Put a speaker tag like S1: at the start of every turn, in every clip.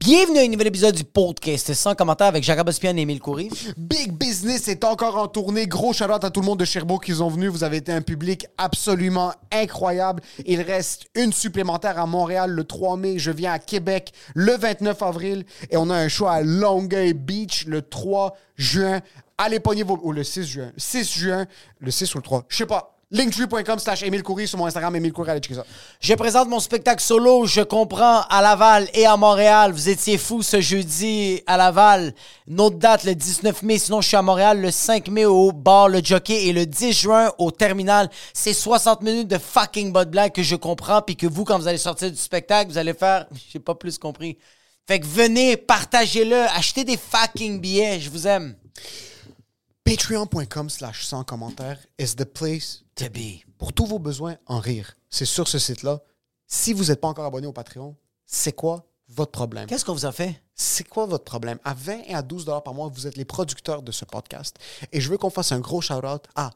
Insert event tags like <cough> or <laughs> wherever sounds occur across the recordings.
S1: Bienvenue à un nouvel épisode du podcast sans commentaire avec Jacob Ospian et Émile Coury.
S2: Big Business est encore en tournée. Gros shout à tout le monde de Sherbrooke qui sont venus. Vous avez été un public absolument incroyable. Il reste une supplémentaire à Montréal le 3 mai. Je viens à Québec le 29 avril. Et on a un show à Longueuil Beach le 3 juin. Allez pogner vos... Ou le 6 juin. 6 juin. Le 6 ou le 3. Je sais pas. Linktree.com slash Émile Coury sur mon Instagram. Émile Coury, allez checker ça.
S1: Je présente mon spectacle solo, je comprends, à Laval et à Montréal. Vous étiez fous ce jeudi à Laval. Notre date, le 19 mai. Sinon, je suis à Montréal le 5 mai au bar Le Jockey et le 10 juin au terminal. C'est 60 minutes de fucking bot blague que je comprends puis que vous, quand vous allez sortir du spectacle, vous allez faire... <laughs> J'ai pas plus compris. Fait que venez, partagez-le, achetez des fucking billets. Je vous aime.
S2: Patreon.com slash sans commentaire is the place
S1: To be.
S2: pour tous vos besoins en rire. C'est sur ce site-là. Si vous n'êtes pas encore abonné au Patreon, c'est quoi votre problème?
S1: Qu'est-ce qu'on vous a fait?
S2: C'est quoi votre problème? À 20 et à 12 dollars par mois, vous êtes les producteurs de ce podcast. Et je veux qu'on fasse un gros shout-out à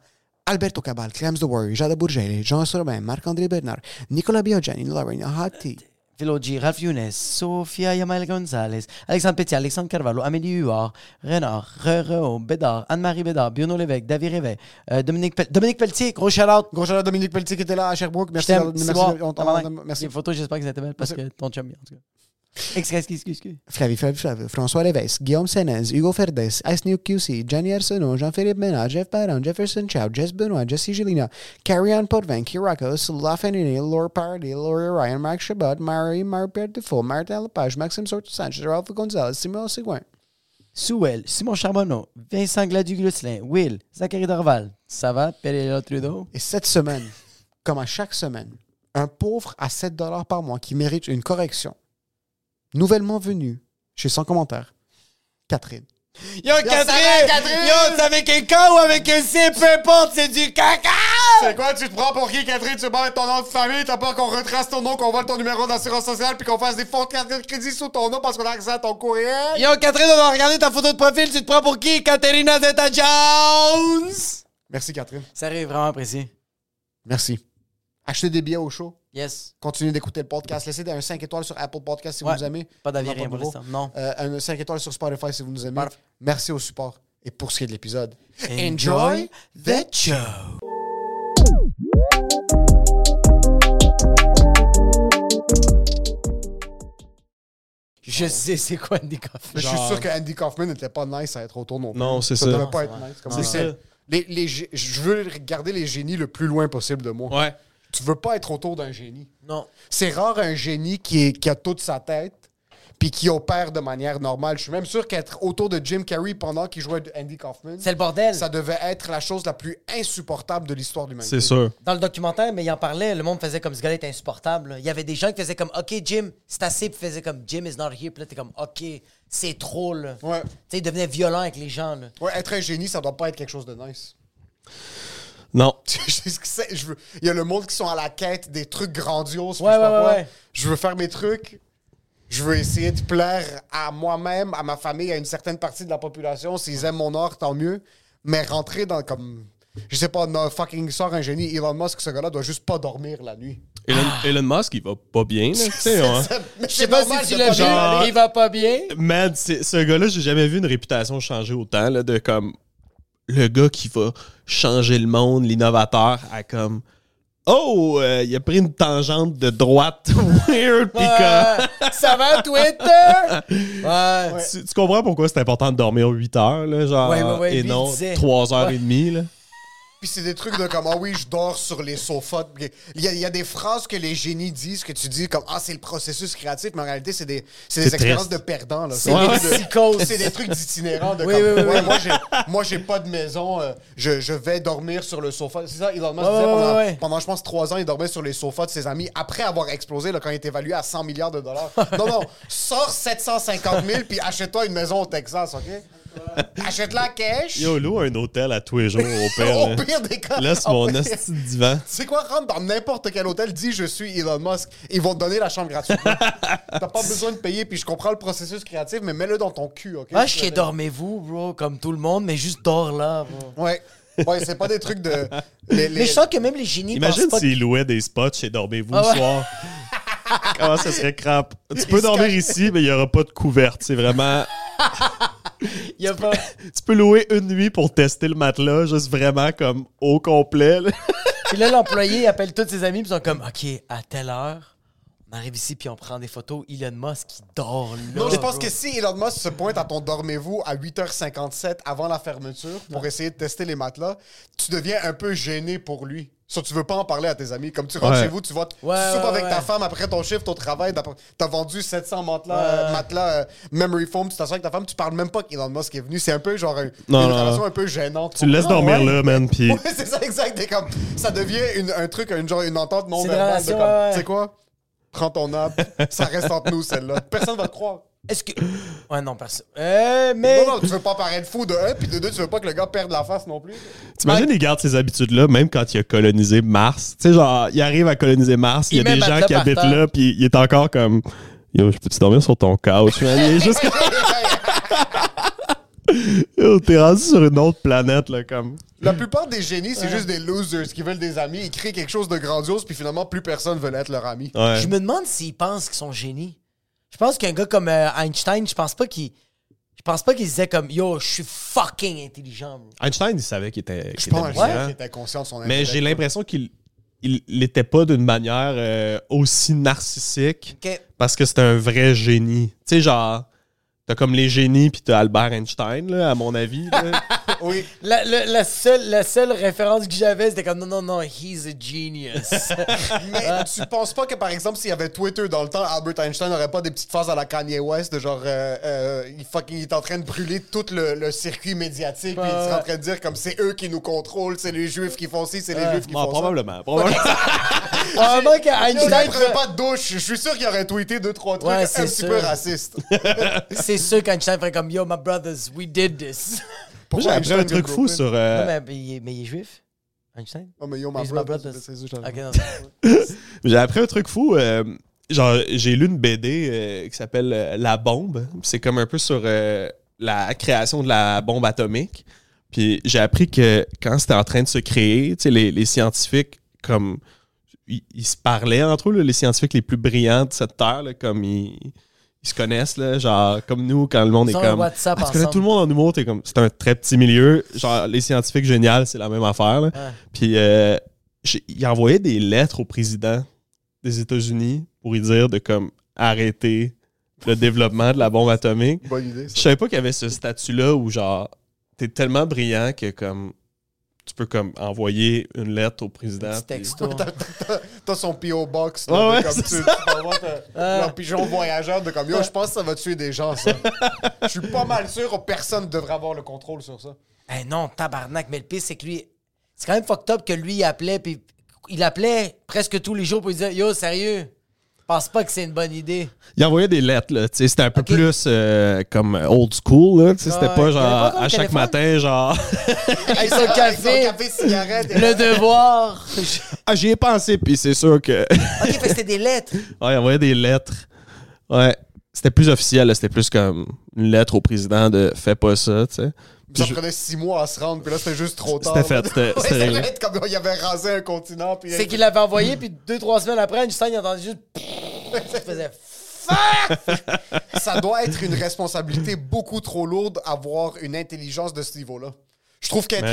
S2: Alberto Cabal, Clems The Warrior, Jada Bourget, Jean Sorobin, Marc-André Bernard, Nicolas Biogeni, Lorraine Hati,
S1: Philogie, Ralph Younes, Sophia Yamal Gonzalez, Alexandre Petit, Alexandre Carvalho, Amélie Huard, Renard, Rero, Bédard, Anne-Marie Bédard, Biono Lévesque, David Réveil, euh, Dominique, Pel- Dominique Pelletier, gros shout-out.
S2: Gros shout-out Dominique Pelletier qui était là à Sherbrooke.
S1: Je
S2: Merci. merci,
S1: bon. Tabarnak.
S2: merci.
S1: Les photos, j'espère que ça belle parce
S2: Merci.
S1: que ton chum, en tout cas. Excuse, excuse, excuse.
S2: Flavie, Flavie, Flavie, François Lévesque, Guillaume Sénez, Hugo Ferdes, Ice New QC, Jenny Arsenault, Jean-Philippe Ménard, Jeff Parent, Jefferson Chow, Jess Benoit, Jesse Gélina, Carrie-Anne Potvin, Kirakos, Lafayette, Laura Pardy, Laura Ryan, Marc Chabot, Marie Marpère Dufault, Martin Lepage, Maxime Sorto-Sanchez, Ralph Gonzalez, Simon Seguin.
S1: Souel, Simon Charbonneau, Vincent Gladu-Glusselin, Will, Zachary Dorval. Ça va, Péréla Trudeau?
S2: Et cette semaine, comme à chaque semaine, un pauvre à 7 dollars par mois qui mérite une correction, nouvellement venu chez Sans commentaire, Catherine.
S1: Yo,
S2: Catherine! Catherine!
S1: Yo, c'est avec un K ou avec un C, peu importe, c'est du caca!
S2: C'est quoi, tu te prends pour qui, Catherine? Tu veux pas mettre ton nom de famille? T'as peur qu'on retrace ton nom, qu'on vole ton numéro d'assurance sociale, puis qu'on fasse des fonds de carte de crédit sous ton nom parce qu'on a accès à ton courriel?
S1: Yo, Catherine, on va regarder ta photo de profil, tu te prends pour qui? Katerina Zeta-Jones!
S2: Merci, Catherine.
S1: Sérieux, vraiment apprécié.
S2: Merci. Achetez des billets au show.
S1: Yes.
S2: Continuez d'écouter le podcast. Laissez un 5 étoiles sur Apple Podcast si
S1: Ouais.
S2: vous nous aimez.
S1: Pas d'avis, rien pour l'instant. Non.
S2: Euh, un 5 étoiles sur Spotify si vous nous aimez. Merci au support. Et pour ce qui est de l'épisode,
S1: Enjoy the show. Je sais c'est quoi Andy Kaufman.
S2: Mais je suis sûr que Andy Kaufman n'était pas nice à être autour non plus.
S3: Non, c'est
S2: ça.
S3: ça.
S2: devait pas être nice. Comme
S1: C'est
S2: on
S3: ça.
S2: dit. Les, les je veux garder les génies le plus loin possible de moi.
S3: Ouais.
S2: Tu veux pas être autour d'un génie.
S1: Non.
S2: C'est rare un génie qui, est, qui a toute sa tête puis qui opère de manière normale. Je suis même sûr qu'être autour de Jim Carrey pendant qu'il jouait Andy Kaufman,
S1: C'est le bordel.
S2: ça devait être la chose la plus insupportable de l'histoire de l'humanité.
S3: C'est sûr.
S1: Dans le documentaire, mais il en parlait, le monde faisait comme ce gars-là est insupportable. Il y avait des gens qui faisaient comme OK, Jim, c'est assez, puis faisaient comme Jim is not here, puis là, t'es comme OK, c'est trop, là.
S2: Ouais.
S1: Tu sais, il devenait violent avec les gens, là.
S2: Ouais, être un génie, ça doit pas être quelque chose de nice.
S3: Non. <laughs>
S2: Je veux- Il y a le monde qui sont à la quête des trucs grandioses.
S1: Ouais,
S2: je pas
S1: ouais, ouais.
S2: Je veux faire mes trucs. Je veux essayer de plaire à moi-même, à ma famille, à une certaine partie de la population. S'ils aiment mon art, tant mieux. Mais rentrer dans comme. Je sais pas, no, fucking sort un génie. Elon Musk, ce gars-là, doit juste pas dormir la nuit.
S3: Elon, Elon Musk, il va pas bien, là. Tu sais, <laughs> hein.
S2: Mais
S1: Je sais pas si tu l'as vu,
S3: genre-
S1: il va pas bien.
S3: Man, c'est- ce gars-là, j'ai jamais vu une réputation changer autant, là, de comme le gars qui va changer le monde, l'innovateur, à comme Oh, euh, il a pris une tangente de droite <laughs> weird pis comme- <laughs>
S1: ça va, Twitter? <laughs> Ouais.
S3: Tu, tu comprends pourquoi c'est important de dormir 8 heures, là, genre,
S1: Ouais, ouais, ouais,
S3: et non
S1: il disait.
S3: 3 heures et demie, là?
S2: Puis c'est des trucs de comme, ah oui, je dors sur les sofas. Il y, a, il y a des phrases que les génies disent que tu dis comme, ah, c'est le processus créatif, mais en réalité, c'est des, c'est des
S3: C'est
S2: expériences
S3: triste.
S2: de perdants. là.
S1: C'est
S2: des
S1: des
S2: trucs de-
S1: psychoses.
S2: C'est des trucs d'itinérants. De
S1: Oui,
S2: comme,
S1: oui, oui,
S2: ouais,
S1: oui.
S2: Moi, j'ai, moi, j'ai pas de maison, euh, je, je vais dormir sur le sofa. C'est ça, Elon Musk disait pendant, pendant, je pense, trois ans, il dormait sur les sofas de ses amis après avoir explosé là, quand il est évalué à 100 milliards de dollars. <laughs> non, non, sors 750 000 puis achète-toi une maison au Texas, OK? Achète-la cash.
S3: Yo, loue un hôtel à tous les jours, au <laughs> pire.
S2: Au
S3: là.
S2: pire des cas.
S3: Laisse mon de divan.
S2: C'est quoi, rentre dans n'importe quel hôtel, dis je suis Elon Musk. Ils vont te donner la chambre gratuitement. <laughs> T'as pas besoin de payer, puis je comprends le processus créatif, mais mets-le dans ton cul, ok?
S1: Moi, je sais, dormez-vous, bro, comme tout le monde, mais juste dors là, bro.
S2: Ouais. Ouais, c'est pas des trucs de. <laughs> les- les-
S1: Mais je sens que même les génies
S3: Imagine
S1: pensent pas
S3: s'il louait des spots chez Dormez-vous
S1: Ah
S3: le
S1: ouais.
S3: soir. Comment ça serait crap? Tu peux dormir ici, mais il n'y aura pas de couverte. C'est vraiment. <laughs>
S1: qu'il y a pas...
S3: Tu peux louer une nuit pour tester le matelas, juste vraiment comme au complet. là. <laughs>
S1: Puis là, l'employé il appelle tous ses amis, puis ils sont comme, OK, à telle heure, on arrive ici, puis on prend des photos. Elon Musk, qui dort là.
S2: Non, je pense
S1: bro.
S2: que si Elon Musk se pointe à ton dormez-vous à 8h57 avant la fermeture pour essayer de tester les matelas, tu deviens un peu gêné pour lui. Ça, tu veux pas en parler à tes amis. Comme tu rentres
S3: Ouais.
S2: chez vous, tu vas, tu
S1: Ouais,
S2: soupes
S1: ouais,
S2: avec ta femme après ton shift au travail, t'as- vendu 700 matelas,
S1: Ouais.
S2: euh, matelas euh, memory foam, tu t'assois avec ta femme, tu parles même pas qu'Elon Musk est venu. C'est un peu genre un-
S3: Non,
S2: une
S3: non.
S2: relation un peu gênante.
S3: Tu le laisses dormir
S1: ouais.
S3: là, man, puis
S2: Ouais, <laughs> c'est ça, exact. T'es comme, ça devient une- un truc, une, genre, une entente non verbale. Tu sais quoi? Prends ton app, ça reste entre nous, celle-là. Personne va te croire.
S1: Est-ce que. Ouais, non, personne. Euh, mais.
S2: Non, non, tu veux pas paraître fou de un, puis de deux, tu veux pas que le gars perde la face non plus.
S3: T'imagines, il garde ces habitudes-là, même quand il a colonisé Mars. Tu sais, genre, il arrive à coloniser Mars, il y a des gens qui habitent là, puis il est encore comme Yo, je peux-tu dormir sur ton couch, man? Il est juste comme <laughs> Yo, t'es rendu sur une autre planète, là, comme.
S2: La plupart des génies, c'est juste des losers qui veulent des amis. Ils créent quelque chose de grandiose, puis finalement, plus personne veut être leur ami.
S3: Ouais.
S1: Je me demande s'ils pensent qu'ils sont génies. Je pense qu'un gars comme euh, Einstein, je pense pas qu'il. Je pense pas qu'il se disait comme Yo, je suis fucking intelligent. bro.
S3: Einstein, il savait qu'il était,
S2: Je
S3: était
S2: pense
S3: brillant.
S2: qu'il était conscient de son
S3: Mais
S2: intellect.
S3: j'ai l'impression qu'il il l'était pas d'une manière euh, aussi narcissique
S1: Ok.
S3: parce que c'est un vrai génie. Tu sais, genre, t'as comme les génies, puis t'as Albert Einstein, là, à mon avis. là. <laughs>
S2: Oui.
S1: La, la- la seule, la seule référence que j'avais, c'était comme non, non, non, he's a genius. <laughs>
S2: Mais tu penses pas que, par exemple, s'il y avait Twitter dans le temps, Albert Einstein n'aurait pas des petites phases à la Kanye West de genre, euh, euh, il, fucking, il est en train de brûler tout le, le circuit médiatique, puis il serait en train de dire comme c'est eux qui nous contrôlent, c'est les juifs qui font ci, c'est les juifs qui
S3: Bon,
S2: font
S3: probablement. probablement. <laughs>
S1: Probablement
S2: ça. Yo,
S1: qu'Einstein.
S2: il ferait pas de douche. Je suis sûr qu'il aurait tweeté deux, trois trucs
S1: Ouais,
S2: un
S1: c'est
S2: petit
S1: sûr.
S2: peu racistes.
S1: C'est sûr qu'Einstein ferait comme Yo, my brothers, we did this. <laughs>
S3: Moi, j'ai appris un truc fou sur. euh,
S1: Non, mais, mais il est, mais il est juif, Einstein?
S2: Oh, mais yo, my
S1: He's my
S2: brother,
S1: brothers.
S2: c'est- c'est- c'est-
S1: Ok, non.
S3: J'ai appris un truc fou. euh, genre, j'ai lu une BD euh, qui s'appelle euh, La bombe. C'est comme un peu sur euh, la création de la bombe atomique. Puis j'ai appris que quand c'était en train de se créer, tu sais, les, les scientifiques, comme. Ils, ils se parlaient entre eux, là, les scientifiques les plus brillants de cette terre, là, comme ils, ils se connaissent, là, genre, comme nous, quand le monde
S1: Ils
S3: est
S1: ont un
S3: comme.
S1: WhatsApp
S3: connais
S1: ensemble.
S3: tout le monde en humour, t'es comme. C'est un très petit milieu. Genre, les scientifiques géniaux, c'est la même affaire, là.
S1: Ouais.
S3: Puis euh, j'ai- il envoyait des lettres au président des États-Unis pour lui dire de comme arrêter le développement de la bombe atomique.
S2: Bonne idée, ça.
S3: Je savais pas qu'il y avait ce statut-là où genre t'es tellement brillant que comme tu peux comme envoyer une lettre au président.
S1: Petit
S3: puis-
S1: texto.
S2: T'as son P.O. Box. Là,
S3: ouais,
S2: comme tu, ta- leur pigeon voyageur de comme yo, je pense que ça va tuer des gens, ça. Je suis pas mal sûr que personne devrait avoir le contrôle sur ça.
S1: Eh non, tabarnak. Mais le pire, c'est que lui. C'est quand même fucked up que lui, il appelait, puis il appelait presque tous les jours pour lui dire Yo, sérieux, pense pas que c'est une bonne idée.
S3: Il envoyait des lettres, là. tu sais, C'était un peu plus euh, comme old school, là. C'était pas genre à chaque
S1: téléphone.
S3: matin, genre. <laughs>
S1: Avec son café,
S2: café, cigarette. et-
S1: le devoir. <laughs>
S3: ah, j'y ai pensé, puis c'est sûr que.
S1: ok, fait c'était des lettres. <laughs>
S3: Ouais, il envoyait des lettres. Ouais. C'était plus officiel, là. C'était plus comme une lettre au président de fais pas ça, tu sais.
S2: Ça
S3: je-
S2: prenait six mois à se rendre, puis là, c'était juste trop tard.
S3: C'était fait, c'était- <laughs>
S2: Ouais, ça
S3: réglé.
S2: comme il avait rasé un continent. Puis
S1: C'est qu'il l'avait envoyé, puis deux, trois semaines après, Einstein, il entendait juste. <laughs> Il faisait.
S2: ça doit être une responsabilité beaucoup trop lourde avoir une intelligence de ce niveau-là. Je trouve qu'être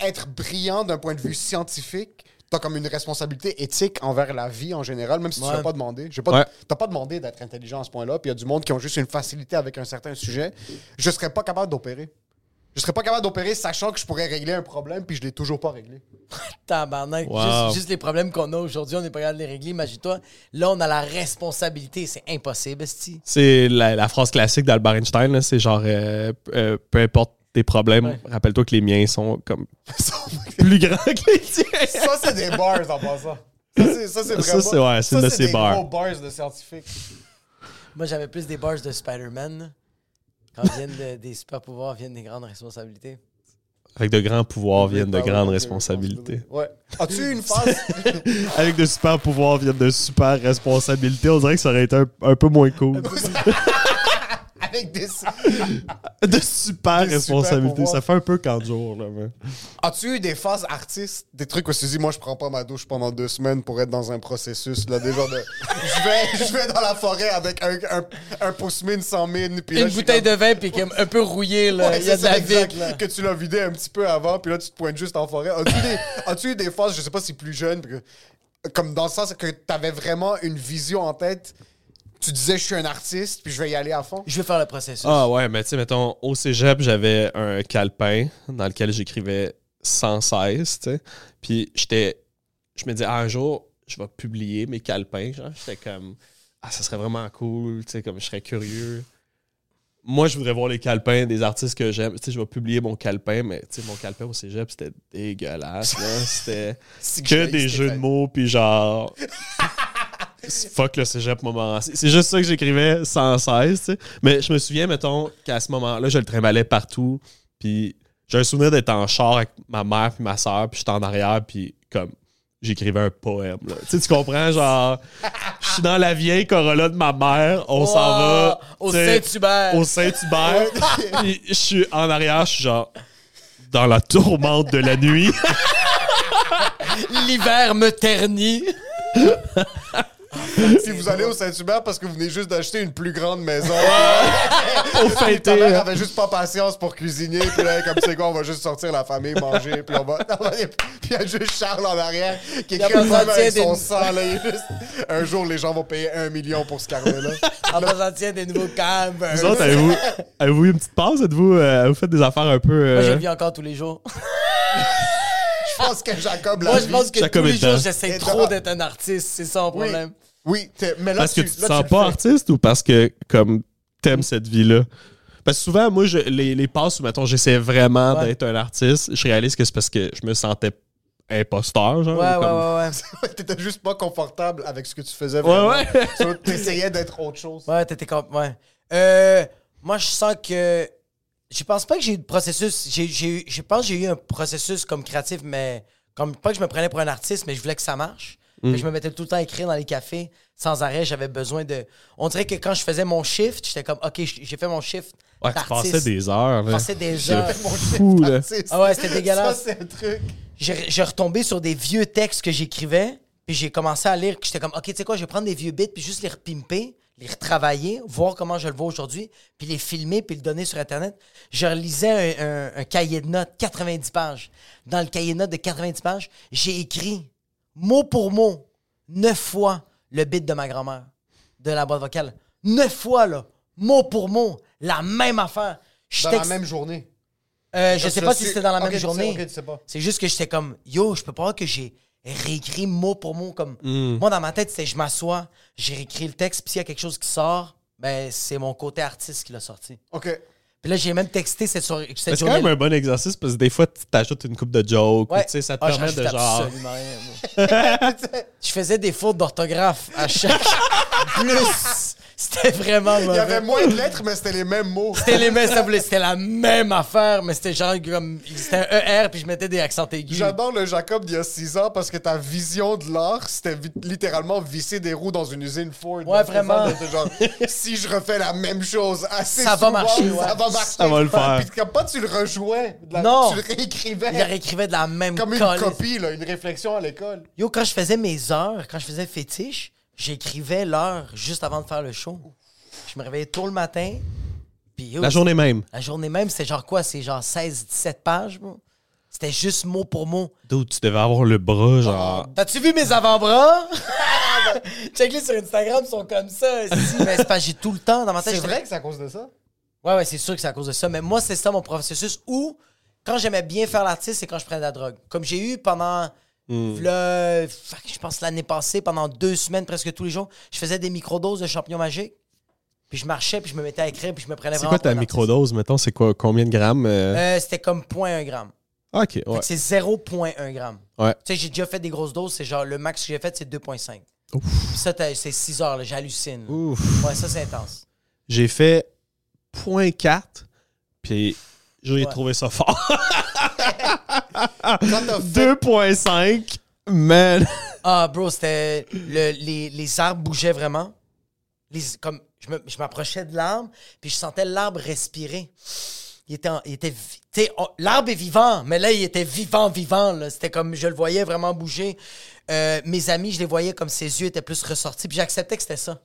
S2: être brillant d'un point de vue scientifique t'as comme une responsabilité éthique envers la vie en général, même si tu
S1: Ouais.
S2: l'as pas demandé. J'ai pas,
S3: Ouais.
S2: T'as pas demandé d'être intelligent à ce point-là, puis il y a du monde qui ont juste une facilité avec un certain sujet. Je serais pas capable d'opérer. Je serais pas capable d'opérer sachant que je pourrais régler un problème, puis je l'ai toujours pas réglé. <laughs>
S1: Tabarnak.
S3: Wow.
S1: Juste, juste les problèmes qu'on a aujourd'hui, on n'est pas capable de les régler. Imagine-toi, là, on a la responsabilité. C'est impossible.
S3: C'est la, la phrase classique d'Albert Einstein, là, c'est genre euh, euh, peu importe tes problèmes,
S1: Ouais.
S3: rappelle-toi que les miens sont comme <laughs> plus grands que les tiens.
S2: ça, c'est des bars en passant. Ça, c'est, ça, c'est
S3: Ça,
S2: vraiment.
S3: c'est- ouais, de ces
S2: des
S3: bars.
S2: gros bars de scientifiques.
S1: Moi, j'avais plus des bars de Spider-Man. Quand viennent de- des super pouvoirs, viennent des grandes responsabilités.
S3: Avec de grands pouvoirs viennent de grandes responsabilités.
S2: Ouais. As-tu une phase? <laughs>
S3: Avec de super pouvoirs viennent de super responsabilités. On dirait que ça aurait été un, un peu moins cool. <laughs>
S2: avec des. <laughs>
S3: De super
S2: Des
S3: responsabilités.
S2: super
S3: Ça fait un peu quand jour, là. mais-
S2: As-tu eu des phases artistes, des trucs où tu te dis, moi, je prends pas ma douche pendant deux semaines pour être dans un processus, là, des genres de. <laughs> Je vais, je vais dans la forêt avec un, un, un pouce-mine sans mine, puis
S1: Une bouteille
S2: comme-
S1: de vin, puis comme un peu rouillé, là.
S2: Ouais,
S1: Il y a de la
S2: exact,
S1: là.
S2: Que tu l'as vidé un petit peu avant, puis là, tu te pointes juste en forêt. As-tu des, <laughs> as-tu eu des phases, je sais pas si plus jeune, que- comme dans le sens que t'avais vraiment une vision en tête, tu disais, je suis un artiste, puis je vais y aller à fond?
S1: Je vais faire le processus.
S3: Ah ouais, mais tu sais, mettons, au cégep, j'avais un calepin dans lequel j'écrivais sans cesse, tu sais. Puis j'étais. Je me disais, ah, un jour, je vais publier mes calepins. Genre, j'étais comme, ah, ça serait vraiment cool, tu sais, comme je serais curieux. Moi, je voudrais voir les calepins des artistes que j'aime. Tu sais, je vais publier mon calepin, mais tu sais, mon calepin au cégep, c'était dégueulasse, là. C'était <laughs> que des jeux de mots, puis genre. <laughs> Fuck le cégep moment. C'est c'est juste ça que j'écrivais sans cesse, tu sais. Mais je me souviens, mettons, qu'à ce moment-là, je le trimballais partout. Puis j'ai un souvenir d'être en char avec ma mère puis ma soeur, puis j'étais en arrière, puis comme j'écrivais un poème. là. Tu sais, tu comprends? Genre, je suis dans la vieille Corolla de ma mère, on s'en va.
S1: Au Saint-Hubert.
S3: Au Saint-Hubert. <laughs> puis je suis en arrière, je suis genre dans la tourmente de la nuit.
S1: L'hiver me ternit. <laughs> <laughs>
S2: Si vous allez au Saint-Hubert parce que vous venez juste d'acheter une plus grande maison. <laughs>
S3: Au <laughs>
S2: Ta
S3: fêter.
S2: mère avait juste pas patience pour cuisiner, puis là, comme c'est quoi, on va juste sortir la famille, manger, puis on va. Puis il y a juste Charles en arrière qui
S1: a
S2: écrit un avec son sang, là. il est juste- Un jour, les gens vont payer un million pour ce carnet-là.
S1: En tiens des nouveaux câbles.
S3: Vous autres, avez-vous, avez-vous eu une petite pause? Êtes-vous, euh, avez-vous fait des affaires un peu. euh,
S1: Moi, je le vis encore tous les jours.
S2: Je pense que Jacob l'a
S1: Moi, je pense que
S3: Jacob
S1: tous les
S3: est
S1: jours, j'essaie trop d'être un artiste. C'est ça mon
S2: Oui.
S1: problème.
S2: Oui, mais là,
S3: Parce que tu te
S2: là,
S3: sens pas
S2: fais.
S3: artiste ou parce que, comme, t'aimes cette vie-là? Parce que souvent, moi, je, les, les passes où, mettons, j'essaie vraiment
S1: Ouais.
S3: d'être un artiste, je réalise que c'est parce que je me sentais imposteur, genre.
S1: Ouais,
S3: ou
S1: ouais,
S3: comme-
S1: ouais, ouais. <laughs>
S2: T'étais juste pas confortable avec ce que tu faisais.
S3: Ouais,
S2: vraiment.
S3: ouais.
S2: So, T'essayais d'être autre chose.
S1: Ouais, t'étais comme. Ouais. Euh, moi, je sens que. Je pense pas que j'ai eu de processus. J'ai, j'ai eu- je pense que j'ai eu un processus comme créatif, mais. Comme pas que je me prenais pour un artiste, mais je voulais que ça marche. Fait que je me mettais tout le temps à écrire dans les cafés sans arrêt. J'avais besoin de. On dirait que quand je faisais mon shift, j'étais comme, OK, j'ai fait mon shift.
S3: Ouais, tu passais des heures,
S1: Je passais des
S3: C'est
S1: heures.
S3: fou, là.
S2: Artiste.
S1: Ah ouais, c'était dégueulasse.
S2: Ça, c'est un truc.
S1: j'ai retombé sur des vieux textes que j'écrivais, puis j'ai commencé à lire, j'étais comme, OK, tu sais quoi, je vais prendre des vieux bits, puis juste les repimper, les retravailler, voir comment je le vois aujourd'hui, puis les filmer, puis le donner sur Internet. Je relisais un, un- un cahier de notes, 90 pages. Dans le cahier de notes de 90 pages, j'ai écrit, mot pour mot, neuf fois le bit de ma grand-mère, de la boîte vocale. Neuf fois, là, mot pour mot, la même affaire.
S2: Dans la même journée.
S1: Euh, je sais pas si c'était dans la même
S2: tu sais,
S1: journée. C'est juste que j'étais comme, yo, je peux pas que j'ai réécrit mot pour mot. comme
S3: Hmm.
S1: Moi, dans ma tête, c'était je m'assois, j'ai réécrit le texte, puis s'il y a quelque chose qui sort, ben c'est mon côté artiste qui l'a sorti.
S2: OK.
S1: Puis là, j'ai même texté cette, soirée-
S3: c'est quand même un bon exercice parce que des fois, tu t'ajoutes une coupe de jokes. ou,
S1: Ouais.
S3: Tu sais, ça te
S1: Ah,
S3: permet de genre.
S1: absolument rien, moi. <laughs> <laughs> je faisais des fautes d'orthographe à chaque <laughs> plus. C'était vraiment
S2: Il y avait moins de lettres, mais c'était les mêmes mots.
S1: C'était les mêmes, ça voulait- c'était la même affaire, mais c'était genre comme. C'était un ER, puis je mettais des accents aigus.
S2: J'adore le Jacob d'il y a 6 ans parce que ta vision de l'art, c'était littéralement visser des roues dans une usine Ford.
S1: Ouais, vraiment.
S2: genre, si je refais la même chose assez
S1: Ça va marcher, ouais.
S2: Ça va marcher.
S3: Ça va le faire.
S2: Puis comme pas tu le rejouais. de la-
S1: Non.
S2: Tu le réécrivais.
S1: Il réécrivait de la même
S2: Comme une
S1: colle.
S2: copie, là, une réflexion à l'école.
S1: Yo, quand je faisais mes heures, quand je faisais fétiche, j'écrivais l'heure juste avant de faire le show. Je me réveillais tôt le matin. Puis yo,
S3: La journée même.
S1: La journée même, c'était genre quoi? C'est genre 16-17 pages, bro. C'était juste mot pour mot.
S3: D'où tu devais avoir le bras, genre.
S1: T'as-tu vu mes avant-bras? <laughs> Check-les sur Instagram, ils sont comme ça. Si, mais c'est parce que j'ai tout le temps dans ma tête.
S2: C'est vrai que c'est à cause de ça?
S1: Ouais, ouais, c'est sûr que c'est à cause de ça. Mais moi, c'est ça mon processus où, quand j'aimais bien faire l'artiste, c'est quand je prenais de la drogue. Comme j'ai eu pendant, le, fuck, je pense l'année passée, pendant deux semaines, presque tous les jours, je faisais des microdoses de champignons magiques. Puis je marchais, puis je me mettais à écrire, puis je me prenais
S3: C'est
S1: vraiment
S3: quoi ta microdose, mettons? C'est quoi, combien de grammes? euh?
S1: Euh, C'était comme 0.1 gramme.
S3: Ah, ok,
S1: Fait
S3: ouais.
S1: que c'est 0.1 gramme.
S3: Ouais.
S1: Tu sais, j'ai déjà fait des grosses doses, c'est genre, le max que j'ai fait, c'est 2.5. Puis ça, c'est 6 heures, là, j'hallucine. là.
S3: Ouf.
S1: Ouais, ça, c'est intense.
S3: J'ai fait 0.4, puis j'ai
S1: Ouais.
S3: trouvé ça fort. <laughs>
S2: Quand t'as fait
S3: 2.5, man.
S1: Ah, bro, c'était. le- les, les arbres bougeaient vraiment. Les, comme, je me- je m'approchais de l'arbre, puis je sentais l'arbre respirer. Il était. en- il était vi- tu sais, on- l'arbre est vivant, mais là, il était vivant, vivant. là. C'était comme. Je le voyais vraiment bouger. Euh, mes amis, je les voyais comme ses yeux étaient plus ressortis, puis j'acceptais que c'était ça.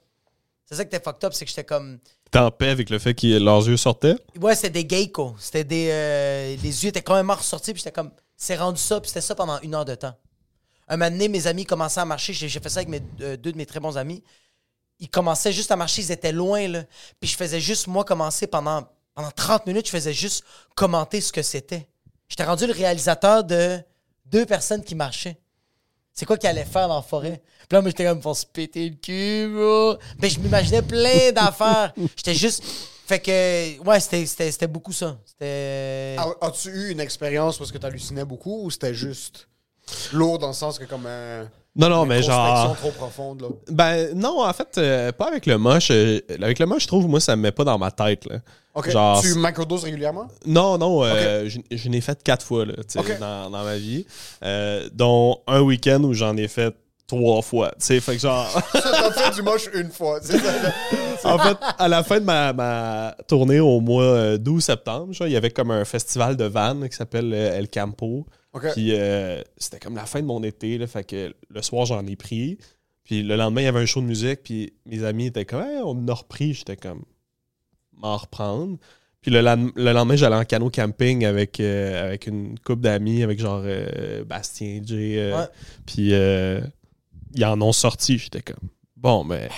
S1: C'est ça qui était fucked up, c'est que j'étais comme.
S3: T'es en paix avec le fait que leurs yeux sortaient?
S1: Ouais, c'était des geckos. C'était des. euh, les yeux étaient quand même ressortis, puis j'étais comme. C'est rendu ça, puis c'était ça pendant une heure de temps. Un moment donné, mes amis commençaient à marcher. J'ai j'ai fait ça avec mes, euh, deux de mes très bons amis. Ils commençaient juste à marcher, ils étaient loin, là. Puis je faisais juste, moi, commencer pendant, pendant 30 minutes, je faisais juste commenter ce que c'était. J'étais rendu le réalisateur de deux personnes qui marchaient. C'est quoi qu'ils allaient faire dans la forêt? Puis là, moi, j'étais comme pour se péter le cul, bro. Mais je m'imaginais plein <laughs> d'affaires. J'étais juste. Fait que, ouais, c'était- c'était c'était beaucoup ça. C'était.
S2: Ah, As-tu eu une expérience parce que t'hallucinais beaucoup ou c'était juste lourd dans le sens que comme un.
S3: Non, non, mais genre.
S2: trop profonde, là.
S3: Ben, non, en fait, euh, pas avec le moche. euh, avec le moche, je trouve, moi, ça me met pas dans ma tête, là.
S2: Ok.
S3: Genre,
S2: tu microdoses régulièrement?
S3: Non, non, euh, je, je n'ai fait quatre fois là, tu sais,
S2: Ok.
S3: dans, dans ma vie, euh, dont un week-end où j'en ai fait trois fois. tu sais, Fait que genre, <laughs>
S2: Ça, t'as fait du moche une fois. c'est ça. <laughs>
S3: en fait, à la fin de ma, ma tournée au mois euh, d'août septembre, genre, il y avait comme un festival de vannes qui s'appelle euh, El Campo. Puis euh, c'était comme la fin de mon été, là, fait que le soir j'en ai pris. Puis le lendemain, il y avait un show de musique, puis mes amis étaient comme, Hey, on en a repris. J'étais comme, m'en reprendre. Puis le, lendemain, j'allais en canot camping avec, euh, avec une couple d'amis, avec genre euh, Bastien, Jay. Puis euh, ils en ont sorti. J'étais comme, bon, mais.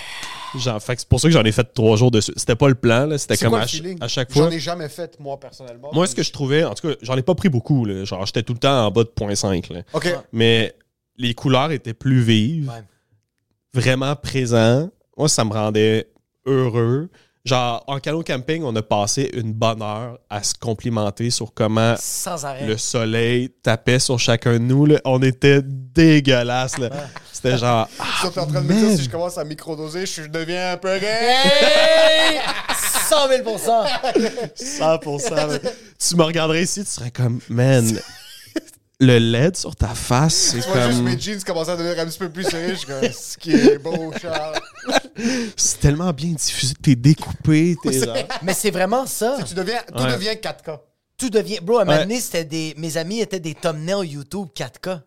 S3: Genre, fait que c'est pour ça que j'en ai fait trois jours dessus. C'était pas le plan, là. C'était comme
S2: quoi
S3: à,
S2: le
S3: ch-
S2: feeling?
S3: à chaque fois.
S2: J'en ai jamais fait, moi, personnellement.
S3: Moi, ce que je trouvais, en tout cas, j'en ai pas pris beaucoup. Là. Genre, j'étais tout le temps en bas de 0.5. là.
S2: Ok.
S3: Mais les couleurs étaient plus vives,
S1: Ouais.
S3: vraiment présents. Moi, ça me rendait heureux. Genre, en canot camping, on a passé une bonne heure à se complimenter sur comment
S1: Sans arrêt.
S3: le soleil tapait sur chacun de nous. là. On était dégueulasses. là. <laughs> C'était genre. ah,
S2: Ça, t'es en train de me dire
S3: man.
S2: si je commence à microdoser, je deviens un peu gay.
S1: Hey! 100 000
S3: 100%. là. tu me regarderais ici, tu serais comme, man, le LED sur ta face, c'est
S2: Tu vois juste
S3: comme.
S2: mes jeans commencer à devenir un petit peu plus serrés. Je suis comme, ce qui est beau, Charles.
S3: C'est tellement bien diffusé, t'es découpé, t'es genre. <laughs>
S1: Mais c'est vraiment ça.
S2: Tu deviens, tout
S3: Ouais.
S2: devient 4K.
S1: Tout devient. Bro, à un moment
S3: Ouais.
S1: donné, c'était des. Mes amis étaient des thumbnails YouTube 4K.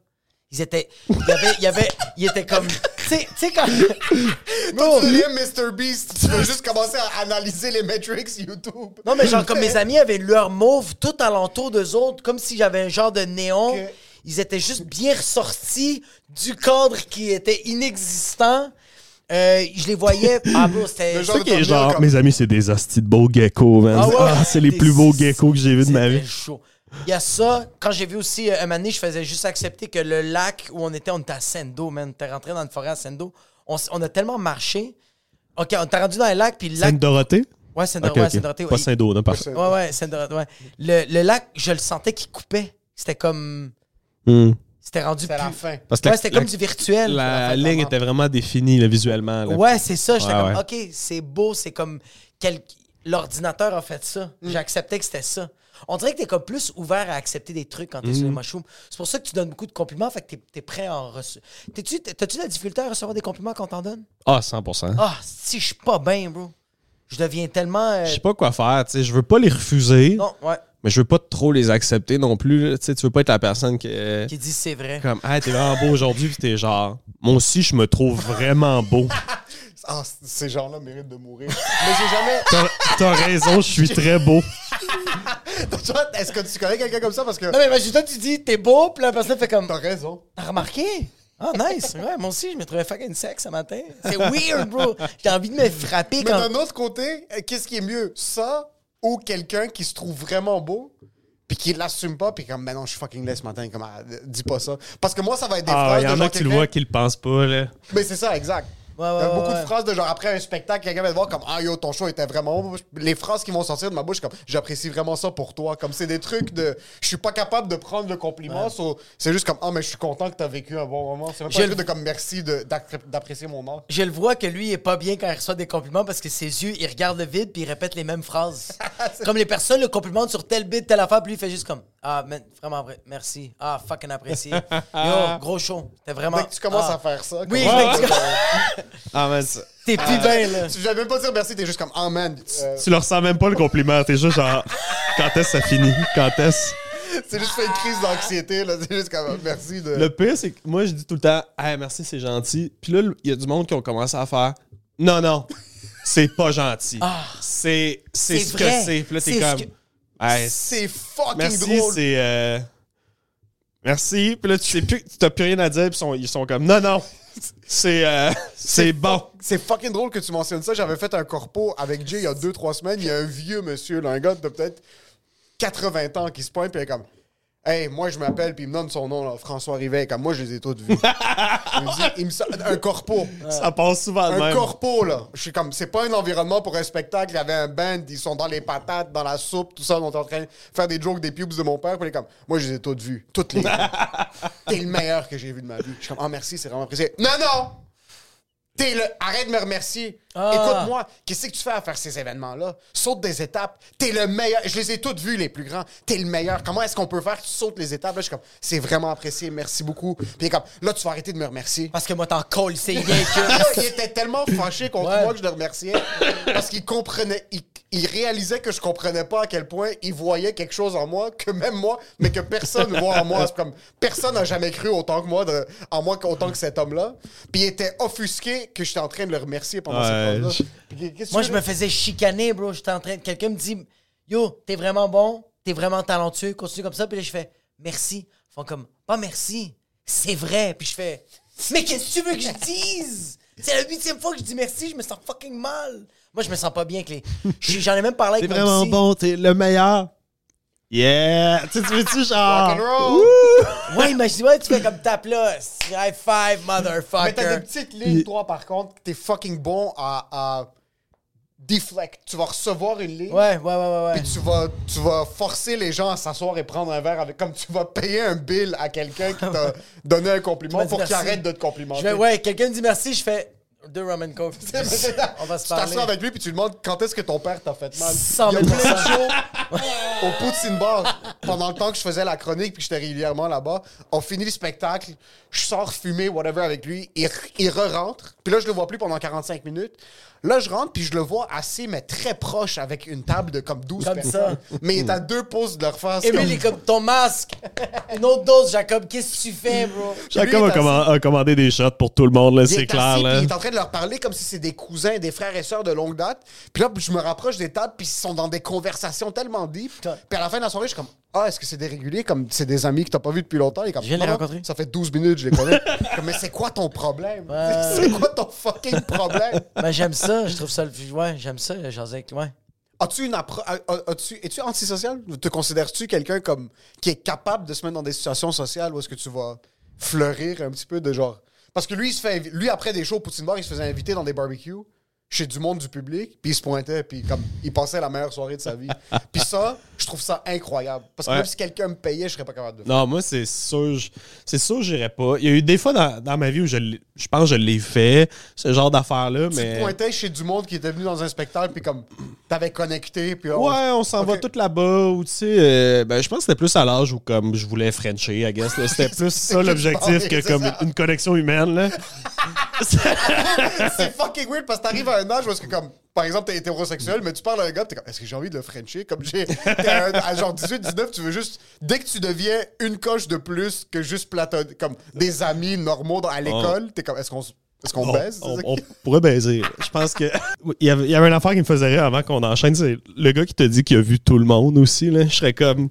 S1: Ils étaient. Il y avait. Il y avait. Ils étaient comme. Tu sais, tu sais quand. <laughs> Bro,
S2: Tu deviens Mr. Beast. Tu vas juste commencer à analyser les metrics YouTube.
S1: Non, mais genre, comme mes <laughs> amis avaient leur mauve tout alentour d'eux autres, comme si j'avais un genre de néon.
S2: Ok.
S1: Ils étaient juste bien ressortis du cadre qui était inexistant. Euh, je les voyais. <coughs> Ah, bro, c'était.
S2: Le genre
S3: mes amis, c'est des hosties de beaux geckos, man.
S1: Ah ouais,
S3: Ah, c'est les plus beaux geckos que j'ai vus de ma vie.
S1: chaud. Il y a ça. Quand j'ai vu aussi, euh, un donné, je faisais juste accepter que le lac où on était, on était à Sendo, man. T'es rentré dans une forêt à Sendo. On, s- on a tellement marché. OK, on t'a rendu dans le lac, puis le lac.
S3: Sainte-Dorothée?
S1: Ouais, Sendo,
S3: Ok,
S1: ouais,
S3: ok.
S1: Sainte-Dorothée,
S3: Pas
S1: ouais.
S3: Saint-Do, non, pas.
S1: Ouais, ouais, Sainte-Dorothée, ouais. Le, le lac, je le sentais qu'il coupait. C'était comme.
S3: Hmm.
S1: C'était rendu
S2: à la
S1: plus-
S2: fin.
S3: Parce que
S1: Ouais, c'était
S3: la-
S1: comme du virtuel.
S3: La ligne
S2: vraiment.
S3: était vraiment définie là, visuellement. là.
S1: Ouais, c'est ça. J'étais
S3: Ouais,
S1: comme,
S3: ouais.
S1: OK, c'est beau, c'est comme. quel- L'ordinateur a fait ça.
S3: Mm.
S1: J'acceptais que c'était ça. On dirait que t'es comme plus ouvert à accepter des trucs quand t'es
S3: Mm.
S1: sur les mushrooms. C'est pour ça que tu donnes beaucoup de compliments, fait que t'es, t'es prêt à en recevoir. T'as-tu de la difficulté à recevoir des compliments quand t'en donnes?
S3: Ah, 100%.
S1: Ah, si je suis pas bien, bro. Je deviens tellement. euh,
S3: Je sais pas quoi faire, tu sais. Je veux pas les refuser,
S1: Non, ouais.
S3: mais je veux pas trop les accepter non plus. Tu sais, tu veux pas être la personne qui est
S1: Qui dit c'est vrai.
S3: comme, ah, t'es vraiment beau aujourd'hui, puis t'es genre, moi aussi, je me trouve vraiment beau. <laughs>
S2: Ah, ces gens-là méritent de mourir. Mais j'ai jamais.
S3: T'as raison, je suis très beau. <laughs>
S2: Est-ce que tu connais quelqu'un comme ça? Parce que
S1: Non, mais imagine-toi, tu dis, t'es beau, puis la personne fait comme.
S2: t'as raison.
S1: T'as remarqué? Ah, nice. Ouais, moi aussi, je me trouvais fucking sexe ce matin. C'est weird, bro. J'ai envie de me frapper
S2: Mais
S1: quand.
S2: d'un autre côté, euh, qu'est-ce qui est mieux? Ça ou quelqu'un qui se trouve vraiment beau puis qui l'assume pas puis comme, ben non, je suis fucking laid ce matin, comme, ah, dis pas ça. Parce que moi, ça va être des
S3: Ah,
S2: phrases
S3: il y
S2: de
S3: en a qui le voient qui le pensent pas, là.
S2: Mais c'est ça, exact.
S1: Ouais,
S2: Il y a beaucoup
S1: ouais.
S2: de phrases de genre après un spectacle, quelqu'un va te voir comme Ah yo, ton show était vraiment bon. Les phrases qui vont sortir de ma bouche, comme J'apprécie vraiment ça pour toi. Comme c'est des trucs de Je suis pas capable de prendre le compliment. so, c'est juste comme Ah, mais je suis content que t'as vécu un bon moment. C'est même pas un truc de comme merci d'apprécier mon art.
S1: Je le vois que lui il est pas bien quand il reçoit des compliments parce que ses yeux, il regarde le vide puis il répète les mêmes phrases. <laughs> comme les personnes le complimentent sur tel bit, telle affaire, puis lui il fait juste comme Ah, man, vraiment vrai, merci. Ah, fucking apprécié. <laughs> Yo, gros show. T'es vraiment.
S2: Dès que tu commences
S1: Ah.
S2: à faire ça,
S1: Oui, dès que tu- <laughs>
S3: Ah, man, ça-
S1: t'es plus bien, là.
S2: Tu viens même pas dire merci, t'es juste comme Ah man. euh,
S3: tu leur sens même pas le compliment. T'es juste genre, <laughs> quand est-ce que ça finit? Quand est-ce?
S2: c'est juste fait une crise d'anxiété. là. C'est juste comme Ah, merci de.
S3: Le pire, c'est que moi, je dis tout le temps, hey, merci, c'est gentil. Puis là, il y a du monde qui ont commencé à faire, non, non, c'est pas gentil. C'est c'est
S1: C'est
S3: ce
S1: vrai.
S3: que c'est. Puis là, t'es comme,
S1: que-
S3: Hey,
S2: C'est fucking
S3: merci,
S2: drôle.
S3: c'est. euh, Merci. Puis là, tu sais plus, tu t'as plus rien à dire. Puis ils sont, ils sont comme, non, non, <laughs> c'est euh, c'est bon.
S2: C'est fucking drôle que tu mentionnes ça. J'avais fait un corpo avec Jay il y a 2-3 semaines. Il y a un vieux monsieur, là, un gars de peut-être 80 ans qui se pointe puis il est comme Hey, moi je m'appelle, puis il me donne son nom, là, François Rivet. Comme moi, je les ai tous vus. <laughs> il me dit, il me sort- un corpo.
S3: Ça passe souvent de
S2: Un
S3: même.
S2: corpo, là. Je suis comme, c'est pas un environnement pour un spectacle. Il y avait un band, ils sont dans les patates, dans la soupe, tout ça. On est en train de faire des jokes des pubs de mon père. Puis il est comme, moi, je les ai toutes vues. Toutes les. <laughs> T'es le meilleur que j'ai vu de ma vie. Je suis comme, oh merci, c'est vraiment apprécié. Non, non! T'es le. Arrête de me remercier.
S1: Ah.
S2: Écoute-moi, qu'est-ce que tu fais à faire ces événements-là? Saute des étapes. T'es le meilleur. Je les ai toutes vues, les plus grands. T'es le meilleur. Comment est-ce qu'on peut faire que tu sautes les étapes? Là, je suis comme, c'est vraiment apprécié, merci beaucoup. Puis il est comme, là, tu vas arrêter de me remercier.
S1: Parce que moi, t'en colle, c'est rien
S2: Là,
S1: que.
S2: il était tellement fâché contre
S1: Ouais.
S2: moi que je le remerciais parce qu'il comprenait, il, il réalisait que je comprenais pas à quel point il voyait quelque chose en moi que même moi, mais que personne ne voit en moi. C'est comme personne n'a jamais cru autant que moi de- en moi autant que cet homme-là. Puis il était offusqué que j'étais en train de le remercier pendant
S3: Ouais,
S2: cette Puis qu'est-ce que
S1: Moi, je me faisais chicaner, bro. J'étais en train de. Quelqu'un me dit Yo, t'es vraiment bon, t'es vraiment talentueux, continue comme ça. Puis là, je fais Merci. Ils font comme Pas merci. C'est vrai. Puis je fais Mais qu'est-ce que tu veux que je dise? C'est la huitième fois que je dis merci, je me sens fucking mal. Moi, je me sens pas bien avec les. J'en ai même parlé <laughs>
S3: T'es
S1: avec mon
S3: vraiment
S1: psy.
S3: bon, t'es le meilleur. Yeah! Tu sais, tu veux-tu genre. <laughs>
S1: Ouais, imagine, ouais, tu fais comme tape là. High five,
S2: Mais t'as des
S1: motherfucker.
S2: petites lignes, toi, par contre, que t'es fucking bon à, à deflect. Tu vas recevoir une ligne.
S1: Ouais, ouais, ouais, ouais. ouais.
S2: Puis tu vas, tu vas forcer les gens à s'asseoir et prendre un verre avec. Comme tu vas payer un bill à quelqu'un qui t'a <laughs> donné un compliment pour qu'il arrête de te complimenter.
S1: Je fais, ouais, quelqu'un me dit merci, je fais deux rum and coke. <laughs> <laughs> On va se
S2: Tu
S1: parler.
S2: t'assois avec lui puis tu lui demandes quand est-ce que ton père t'a fait mal?
S1: 100
S2: Il y a
S1: 000
S2: plein de <laughs> shows au Poutine Bar pendant le temps que je faisais la chronique puis que j'étais régulièrement là-bas. On finit le spectacle, je sors fumer, whatever avec lui, il, il re-rentre. Puis là, je le vois plus pendant 45 minutes. Là, je rentre puis je le vois assis, mais très proche avec une table de comme 12
S1: Comme
S2: personnes. <laughs> Mais il est à deux pouces de leur face.
S1: Emile
S2: comme-
S1: est comme ton masque. <laughs> Une autre dose, Jacob. Qu'est-ce que tu fais, bro?
S3: Jacob
S2: Lui,
S3: a, commandé des shots pour tout le monde, là, c'est
S2: est
S3: clair.
S2: assis,
S3: Là.
S2: il est en train de leur parler comme si c'est des cousins, des frères et sœurs de longue date. Puis là, je me rapproche des tables, puis ils sont dans des conversations tellement deep. Puis à la fin de la soirée, je suis comme Ah, est-ce que c'est des réguliers? Comme c'est des amis que t'as pas vu depuis longtemps. Est comme,
S1: Je viens de les
S2: Non,
S1: rencontrer.
S2: Ça fait 12 minutes, je les connais. <laughs> Comme, mais c'est quoi ton problème? C'est quoi ton fucking problème
S1: Ben, j'aime ça. Je trouve ça. le- Ouais, j'aime ça, jaser. Ouais.
S2: As-tu une appro- as-tu- Es-tu antisocial? Te considères-tu quelqu'un comme qui est capable de se mettre dans des situations sociales où est-ce que tu vas fleurir un petit peu de genre? Parce que lui, il se fait lui après des shows au Poutine Bar, il se faisait inviter dans des barbecues chez du monde du public, puis il se pointait, puis comme il passait la meilleure soirée de sa vie. <laughs> puis ça, je trouve ça incroyable. Parce que
S3: Ouais.
S2: même si quelqu'un me payait, je serais pas capable de faire.
S3: Non, moi, c'est sûr, je- c'est sûr, j'irais pas. Il y a eu des fois dans, dans ma vie où je, je pense que je l'ai fait, ce genre d'affaires-là,
S2: Tu
S3: mais.
S2: te pointais chez du monde qui était venu dans un spectacle, puis comme t'avais connecté, puis on-
S3: Ouais, on s'en va tout là-bas, ou tu sais, euh, ben, je pense que c'était plus à l'âge où comme je voulais Frencher, I guess. C'était <laughs> plus ça l'objectif que comme
S2: ça.
S3: une connexion humaine, là. <laughs>
S2: c'est fucking weird parce que t'arrives à un âge où est-ce que comme par exemple t'es hétérosexuel mais tu parles à un gars t'es comme est-ce que j'ai envie de le frencher? Comme j'ai t'es à, un- à genre 18 19 tu veux juste dès que tu deviens une coche de plus que juste platon comme des amis normaux dans- à l'école t'es comme est-ce qu'on s- Parce qu'on
S3: On,
S2: baise.
S3: on- pourrait baiser. Je pense que. Il y avait, il y avait une affaire qui me faisait rire avant qu'on enchaîne. C'est le gars qui te dit qu'il a vu tout le monde aussi. Là. Je serais comme.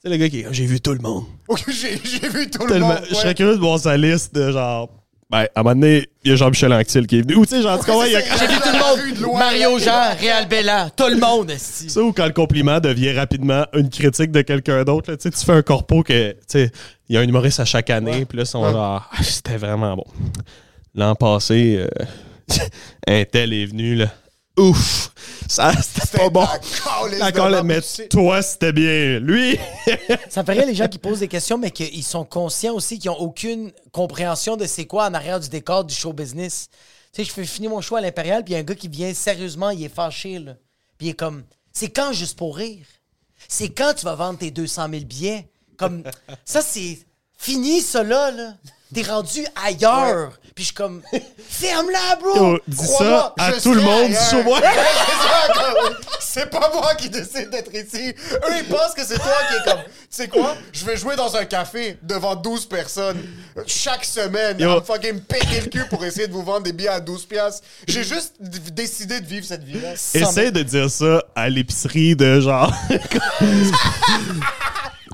S3: C'est le gars qui est comme, J'ai vu tout le monde. <laughs>
S2: Ok, j'ai j'ai vu tout le
S3: Tellement-
S2: monde.
S3: Je
S2: ouais.
S3: serais curieux de voir sa liste de genre. Ben, à un moment donné, il y a Jean-Michel Anctil qui est venu. Ou tu sais, genre, tu comprends, il y a
S1: J'ai vu tout le monde. Mario. Jean, Réal Bella, tout le monde, esti.
S3: Ça ou quand le compliment devient rapidement une critique de quelqu'un d'autre. là. Tu sais, tu fais un corpo que, tu sais, il y a un humoriste à chaque année, puis là, ils sont
S2: Ouais.
S3: genre, Ah, c'était vraiment bon. L'an passé, euh, <laughs> un tel est venu, là. Ouf! Ça, c'était pas bon. mais toi, c'était bien. Lui, <laughs>
S1: Ça me fait rire les gens qui posent des questions, mais qu'ils sont conscients aussi qu'ils n'ont aucune compréhension de c'est quoi en arrière du décor du show business. Tu sais, je fais finir mon show à l'Impérial, puis il y a un gars qui vient sérieusement, il est fâché, là. Puis il est comme, c'est quand juste pour rire? C'est quand tu vas vendre tes 200 000 billets? Comme, ça, c'est fini, ça, là, là. T'es rendu ailleurs. Puis je suis comme, ferme-la, bro!
S3: yo, dis ça à tout le monde sur moi. <laughs>
S2: Ouais, c'est pas moi qui décide d'être ici. Eux, ils pensent que c'est toi qui est comme. Tu sais quoi? Je vais jouer dans un café devant 12 personnes chaque semaine.
S3: Yo.
S2: À me fucking péter le cul pour essayer de vous vendre des billets à 12 piastres. J'ai juste décidé de vivre cette vie-là.
S3: Essaye de dire ça à l'épicerie de genre. <laughs>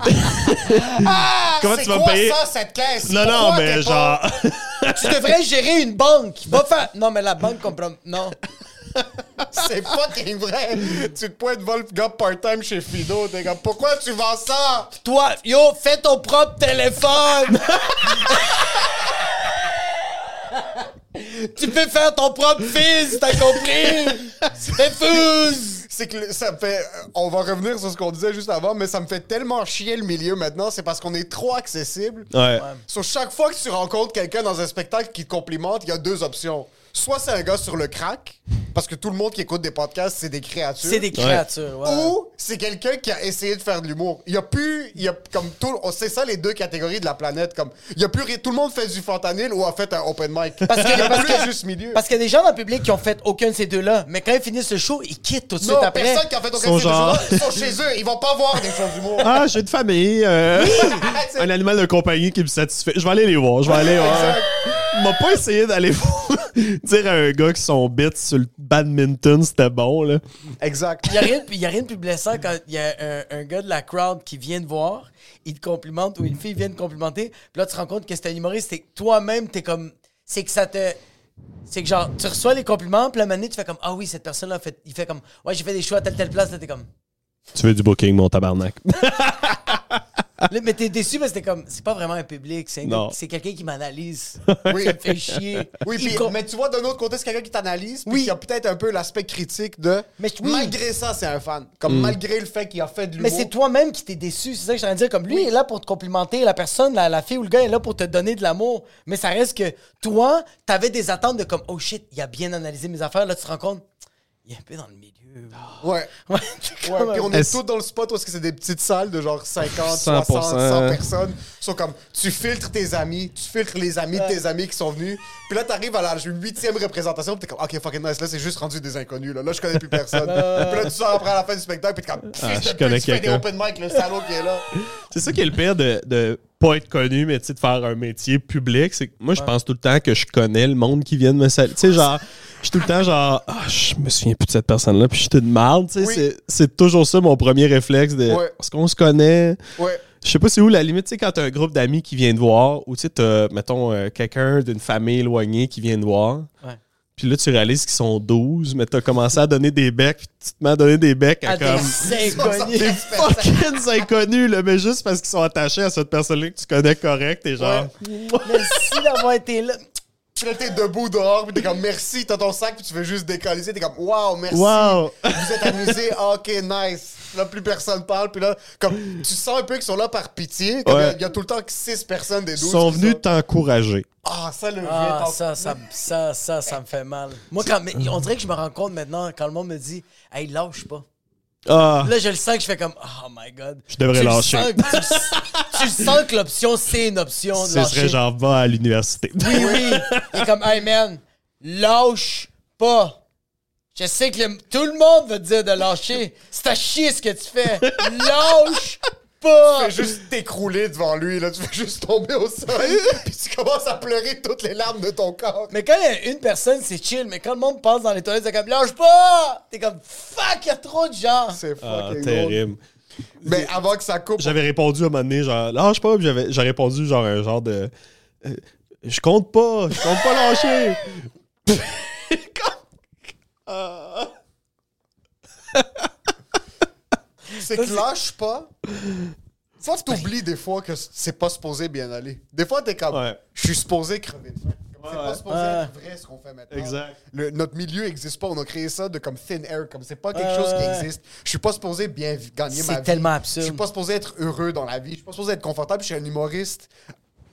S3: <laughs> <laughs> Comment
S2: C'est
S3: tu vas
S2: quoi
S3: payer?
S2: ça, cette caisse?
S3: Non, non, mais
S2: t'es pas-
S3: genre. <laughs>
S1: Tu devrais gérer une banque. Va faire. Non, mais la banque comprend. Non. <laughs>
S2: C'est fucking vrai. Tu te pointes gars part-time chez Fido. T'es comme, pourquoi tu vends ça?
S1: Toi, yo, fais ton propre téléphone. tu peux faire ton propre fils, t'as compris? Fais fuse.
S2: C'est que ça me fait. euh, On va revenir sur ce qu'on disait juste avant, mais ça me fait tellement chier le milieu maintenant. C'est parce qu'on est trop accessible.
S3: Ouais.
S2: Sur chaque fois que tu rencontres quelqu'un dans un spectacle qui te complimente, il y a deux options. Soit c'est un gars sur le crack, parce que tout le monde qui écoute des podcasts, c'est des créatures.
S1: C'est des créatures, ouais.
S2: Ou c'est quelqu'un qui a essayé de faire de l'humour. Il y a plus, il y a comme tout, on- c'est ça les deux catégories de la planète. Comme il y a plus, tout le monde fait du fentanyl ou a fait un open mic.
S1: Parce que-
S2: il y a
S1: parce
S2: plus
S1: que-
S2: juste milieu.
S1: Parce qu'il y a des gens dans le public qui ont fait aucun de ces deux-là, mais quand ils finissent le show, ils quittent tout de suite
S2: non,
S1: après.
S2: personne qui a fait aucun de ces
S3: genre-
S2: choses-là, ils <laughs> sont chez eux, ils vont pas voir des choses d'humour.
S3: Ah, j'ai une famille. euh, <laughs> un animal de compagnie qui me satisfait. Je vais aller les voir. Je vais aller voir. M'a pas essayé d'aller <laughs> dire à un gars que son bit sur le badminton c'était bon, là.
S2: Exact.
S1: Il n'y a, rien de- y a rien de plus blessant quand il y a un, un gars de la crowd qui vient te voir, il te complimente ou une fille vient te complimenter, puis là tu te rends compte que c'est un humoriste et toi-même t'es comme. C'est que ça te. C'est que genre, tu reçois les compliments, puis la manée, tu fais comme Ah oui, cette personne-là, fait, il fait comme Ouais, j'ai fait des choix à telle, telle place, là t'es comme.
S3: Tu veux du booking, mon tabarnak. <laughs>
S1: Là, mais t'es déçu parce que t'es comme. C'est pas vraiment un public, c'est un gars-
S3: Non.
S1: c'est quelqu'un qui m'analyse. <laughs>
S2: Oui.
S1: Ça me fait chier.
S2: Oui,
S1: Il
S2: puis-
S1: com-
S2: mais tu vois, d'un autre côté, c'est quelqu'un qui t'analyse, puis
S1: Oui.
S2: qui a peut-être un peu l'aspect critique de.
S1: Mais oui.
S2: Malgré ça, c'est un fan. Comme malgré le fait qu'il a fait de l'humour.
S1: Mais c'est toi-même qui t'es déçu, c'est ça que je suis en train de dire. Comme lui il est là pour te complimenter, la personne, la, la fille ou le gars est là pour te donner de l'amour. Mais ça reste que toi, t'avais des attentes de comme, oh shit, il a bien analysé mes affaires. Là, tu te rends compte, il est un peu dans le milieu.
S2: Ouais. <laughs>
S1: Ouais,
S2: Ouais, puis on est tous dans le spot où est-ce que c'est des petites salles de genre 50,
S3: 100%.
S2: 60, 100 personnes. Ils sont comme, tu filtres tes amis, tu filtres les amis de tes amis qui sont venus. Puis là, t'arrives à la huitième représentation, puis t'es comme, ok, fucking nice, là, c'est juste rendu des inconnus, là. Là, je connais plus personne. <laughs> puis là, tu sors après à la fin du spectacle, puis t'es comme,
S3: Ah, je connais
S2: tu fais des open mic, le salaud qui est là. <laughs>
S3: C'est ça qui est le pire de, de pas être connu, mais tu sais, de faire un métier public. C'est que moi, je pense tout le temps que je connais le monde qui vient de me saluer. Tu sais, genre, je suis tout le temps genre, ah, je me souviens plus de cette personne-là, puis je suis une marde. Tu sais,
S2: Oui.
S3: c'est toujours ça mon premier réflexe de,
S2: Ouais.
S3: est-ce qu'on se connaît?
S2: Ouais.
S3: Je sais pas c'est où la limite, tu sais, quand t'as un groupe d'amis qui vient te voir, ou tu sais, t'as, mettons, euh, quelqu'un d'une famille éloignée qui vient te voir.
S1: Ouais.
S3: Puis là, tu réalises qu'ils sont 12, mais t'as commencé à donner des becs, puis tu te mets à donner des becs à,
S1: à
S3: comme
S1: des inconnus.
S3: des fucking inconnus, là, mais juste parce qu'ils sont attachés à cette personne-là que tu connais correct, et genre.
S1: Merci d'avoir été là.
S2: Puis là, t'es debout dehors, puis t'es comme, merci, t'as ton sac, puis tu veux juste décaliser. T'es comme, wow, merci.
S3: Wow!
S2: Vous êtes amusés, Ah, ok, nice. Là, plus personne parle, puis là, comme, tu sens un peu qu'ils sont là par pitié. Il y a-
S3: Ouais.
S2: il y, a tout le temps que six personnes des
S3: Ils
S2: douze.
S3: sont
S2: qui
S3: venus t'encourager.
S2: Ah, ça, le
S1: Ah, ça, ça, ça, ça, ça me fait mal. Moi, quand, mais on dirait que je me rends compte maintenant quand le monde me dit, hey, lâche pas.
S3: Ah!
S1: Là, je le sens que je fais comme, oh my god.
S3: Je devrais
S1: Tu le
S3: lâcher.
S1: sens que- tu, le- tu sens que l'option, c'est une option de
S3: Ce
S1: lâcher.
S3: serait genre, va à l'université.
S1: Oui, oui. Il est comme, hey man, lâche pas. Je sais que le- tout le monde va te dire de lâcher. C'est à chier ce que tu fais. Lâche pas!
S2: Tu fais juste t'écrouler devant lui, là. Tu fais juste tomber au sol. <laughs> puis tu commences à pleurer toutes les larmes de ton corps.
S1: Mais quand il y a une personne, c'est chill. Mais quand le monde passe dans les toilettes, c'est comme lâche pas! T'es comme fuck, il y a trop de gens!
S2: C'est
S3: Ah,
S2: fucking drôle.
S3: terrible.
S2: Mais avant que ça coupe,
S3: J'avais répondu à un moment donné, genre, lâche pas, puis j'avais, j'ai répondu, genre, un genre de. euh, je compte pas, je compte pas lâcher. <laughs>
S2: c'est que lâche pas. Faut que t'oublies des fois que c'est pas supposé bien aller. Des fois, t'es comme,
S3: Ouais.
S2: je suis supposé crever de faim. C'est pas supposé
S1: Ouais.
S2: être vrai ce qu'on fait maintenant.
S3: Exact.
S2: Le- notre milieu existe pas. On a créé ça de comme thin air. Comme c'est pas quelque
S1: Ouais,
S2: chose qui
S1: ouais.
S2: existe. Je suis pas supposé bien gagner
S1: C'est
S2: ma vie.
S1: tellement absurde.
S2: Je suis pas supposé être heureux dans la vie. Je suis pas supposé être confortable. Je suis un humoriste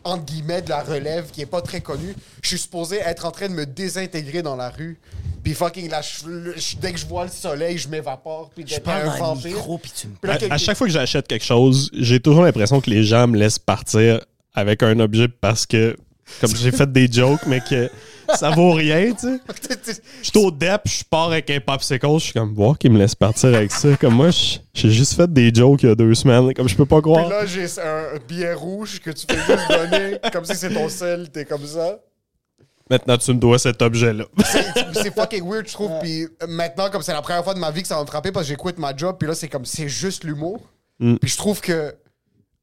S2: entre guillemets de la relève qui est pas très connu. Je suis supposé être en train de me désintégrer dans la rue. Puis fucking là, je- je- dès que je vois le soleil, je m'évapore. Puis
S1: Je
S2: d'être
S1: parle
S2: un
S1: dans le
S2: vampire.
S1: micro, puis tu me
S2: Puis là,
S3: À,
S2: quelqu'un-
S3: à chaque fois que j'achète quelque chose, j'ai toujours l'impression que les gens me laissent partir avec un objet parce que, comme j'ai fait des jokes, mais que ça vaut rien, tu sais. <laughs> Je suis au dep, je pars avec un popsicle, je suis comme, voir qu'ils me laissent partir avec ça. Comme moi, j'ai juste fait des jokes il y a deux semaines, comme je peux pas
S2: Puis
S3: croire.
S2: là, j'ai un billet rouge que tu fais juste donner, comme si c'est ton sel, t'es comme ça.
S3: Maintenant, tu me dois cet objet-là. <laughs>
S2: C'est- C'est fucking weird, je trouve. Puis euh, maintenant, comme c'est la première fois de ma vie que ça va me frapper parce que j'ai quitté ma job, puis là, c'est comme, c'est juste l'humour.
S3: Mm.
S2: Puis je trouve que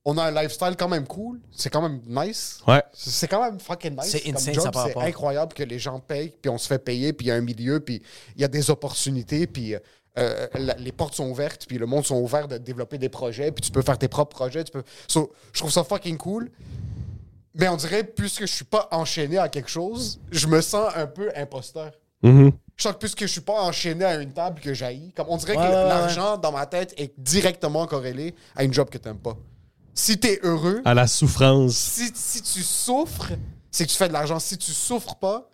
S2: on a un lifestyle quand même cool. C'est quand même nice.
S3: Ouais.
S2: C'est quand même fucking nice.
S1: C'est insane,
S2: job.
S1: ça
S2: C'est incroyable que les gens payent, puis on se fait payer, puis il y a un milieu, puis il y a des opportunités, puis euh, la- les portes sont ouvertes, puis le monde sont ouverts de développer des projets, puis tu peux faire tes propres projets. Tu peux... So, je trouve ça fucking cool. Mais on dirait, puisque je suis pas enchaîné à quelque chose, je me sens un peu imposteur.
S3: Mhm.
S2: Je sens que puisque je suis pas enchaîné à une table que j'haïs, comme on dirait
S1: Ouais,
S2: que
S1: ouais, ouais,
S2: l'argent dans ma tête est directement corrélé à une job que t'aimes pas. Si t'es heureux,
S3: À la souffrance.
S2: si, si tu souffres, c'est que tu fais de l'argent. Si tu souffres pas,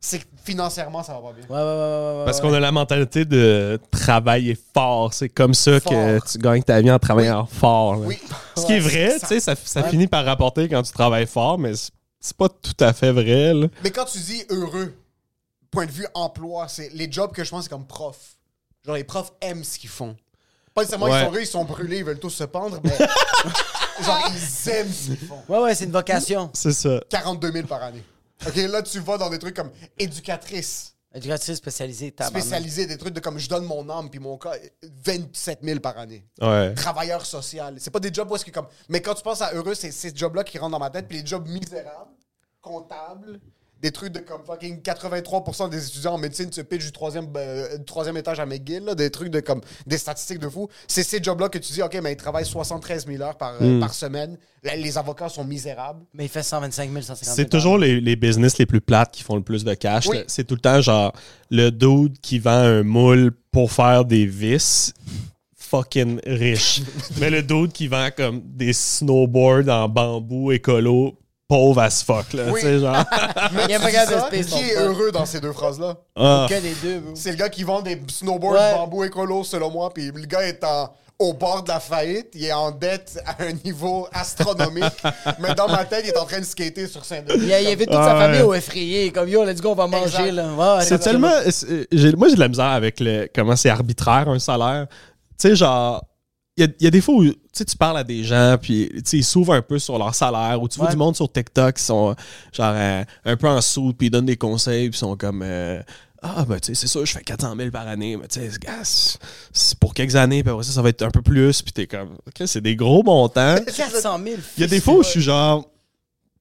S2: c'est que financièrement, ça va pas bien.
S1: Ouais, ouais, ouais, ouais, ouais.
S3: Parce qu'on a la mentalité de travailler fort. C'est comme ça que tu gagnes ta vie en travaillant fort. là.
S2: Oui.
S3: Ce qui est vrai, tu sais, ça, ça finit par rapporter quand tu travailles fort, mais c'est- c'est pas tout à fait vrai. là.
S2: Mais quand tu dis heureux, point de vue emploi, c'est les jobs que je pense, c'est comme prof. Genre, les profs aiment ce qu'ils font. Pas nécessairement
S3: Ouais.
S2: ils sont heureux, ils sont brûlés, ils veulent tous se pendre, mais <laughs> genre, ils aiment ce qu'ils font.
S1: Ouais, ouais, c'est une vocation.
S3: C'est ça.
S2: 42 000 par année. OK, là, tu vas dans des trucs comme éducatrice,
S1: Éducatrice spécialisée, tabarnak.
S2: spécialisée, des trucs de comme je donne mon âme, puis mon cas, 27 000 par année.
S3: Ouais.
S2: Travailleur social. C'est pas des jobs où est-ce que comme. Mais quand tu penses à heureux, c'est ces jobs-là qui rentrent dans ma tête, puis les jobs misérables, comptables, des trucs de comme fucking 83% des étudiants en médecine se pitchent du troisième, euh, du troisième étage à McGill, là, des trucs de comme des statistiques de fou. C'est ces jobs-là que tu dis, OK, mais ils travaillent 73 000 heures par, euh, par semaine. Là, les avocats sont misérables.
S1: Mais il fait 125 000, 150 000.
S3: C'est toujours les, les business les plus plates qui font le plus de cash.
S2: Oui.
S3: C'est tout le temps genre le dude qui vend un moule pour faire des vis. Fucking riche. <laughs> Mais le dude qui vend comme des snowboards en bambou écolo, pauvre as fuck. Là,
S2: Oui.
S3: tu sais, genre. <laughs>
S2: Mais
S1: Il y a pas de space
S2: qui est heureux dans ces deux phrases-là?
S3: Ah.
S1: Que les deux.
S2: C'est le gars qui vend des snowboards
S1: Ouais.
S2: bambou écolo, selon moi. Puis le gars est en- au bord de la faillite. Il est en dette à un niveau astronomique. <laughs> mais dans ma tête, il est en train de skater sur Saint-Denis.
S1: Il a, il a vu toute
S3: Ah
S1: sa
S3: ouais.
S1: famille au effrayé. Comme yo, let's go, on va manger.
S2: Exact.
S1: Là.
S3: C'est tellement. Moi, j'ai de la misère avec le, comment c'est arbitraire un salaire. Tu sais, genre. Il y a, y a des fois où tu parles à des gens, puis ils s'ouvrent un peu sur leur salaire, ou tu vois
S1: Ouais.
S3: du monde sur TikTok qui sont genre euh, un peu en sous, puis ils donnent des conseils, puis ils sont comme. euh, ah, ben, tu sais, c'est ça, je fais 400 000 par année, mais tu sais, c'est pour quelques années, puis après ça, ça va être un peu plus, puis t'es comme, OK, c'est des gros montants. <laughs>
S1: 400 000.
S3: Il y a des fois où je suis genre,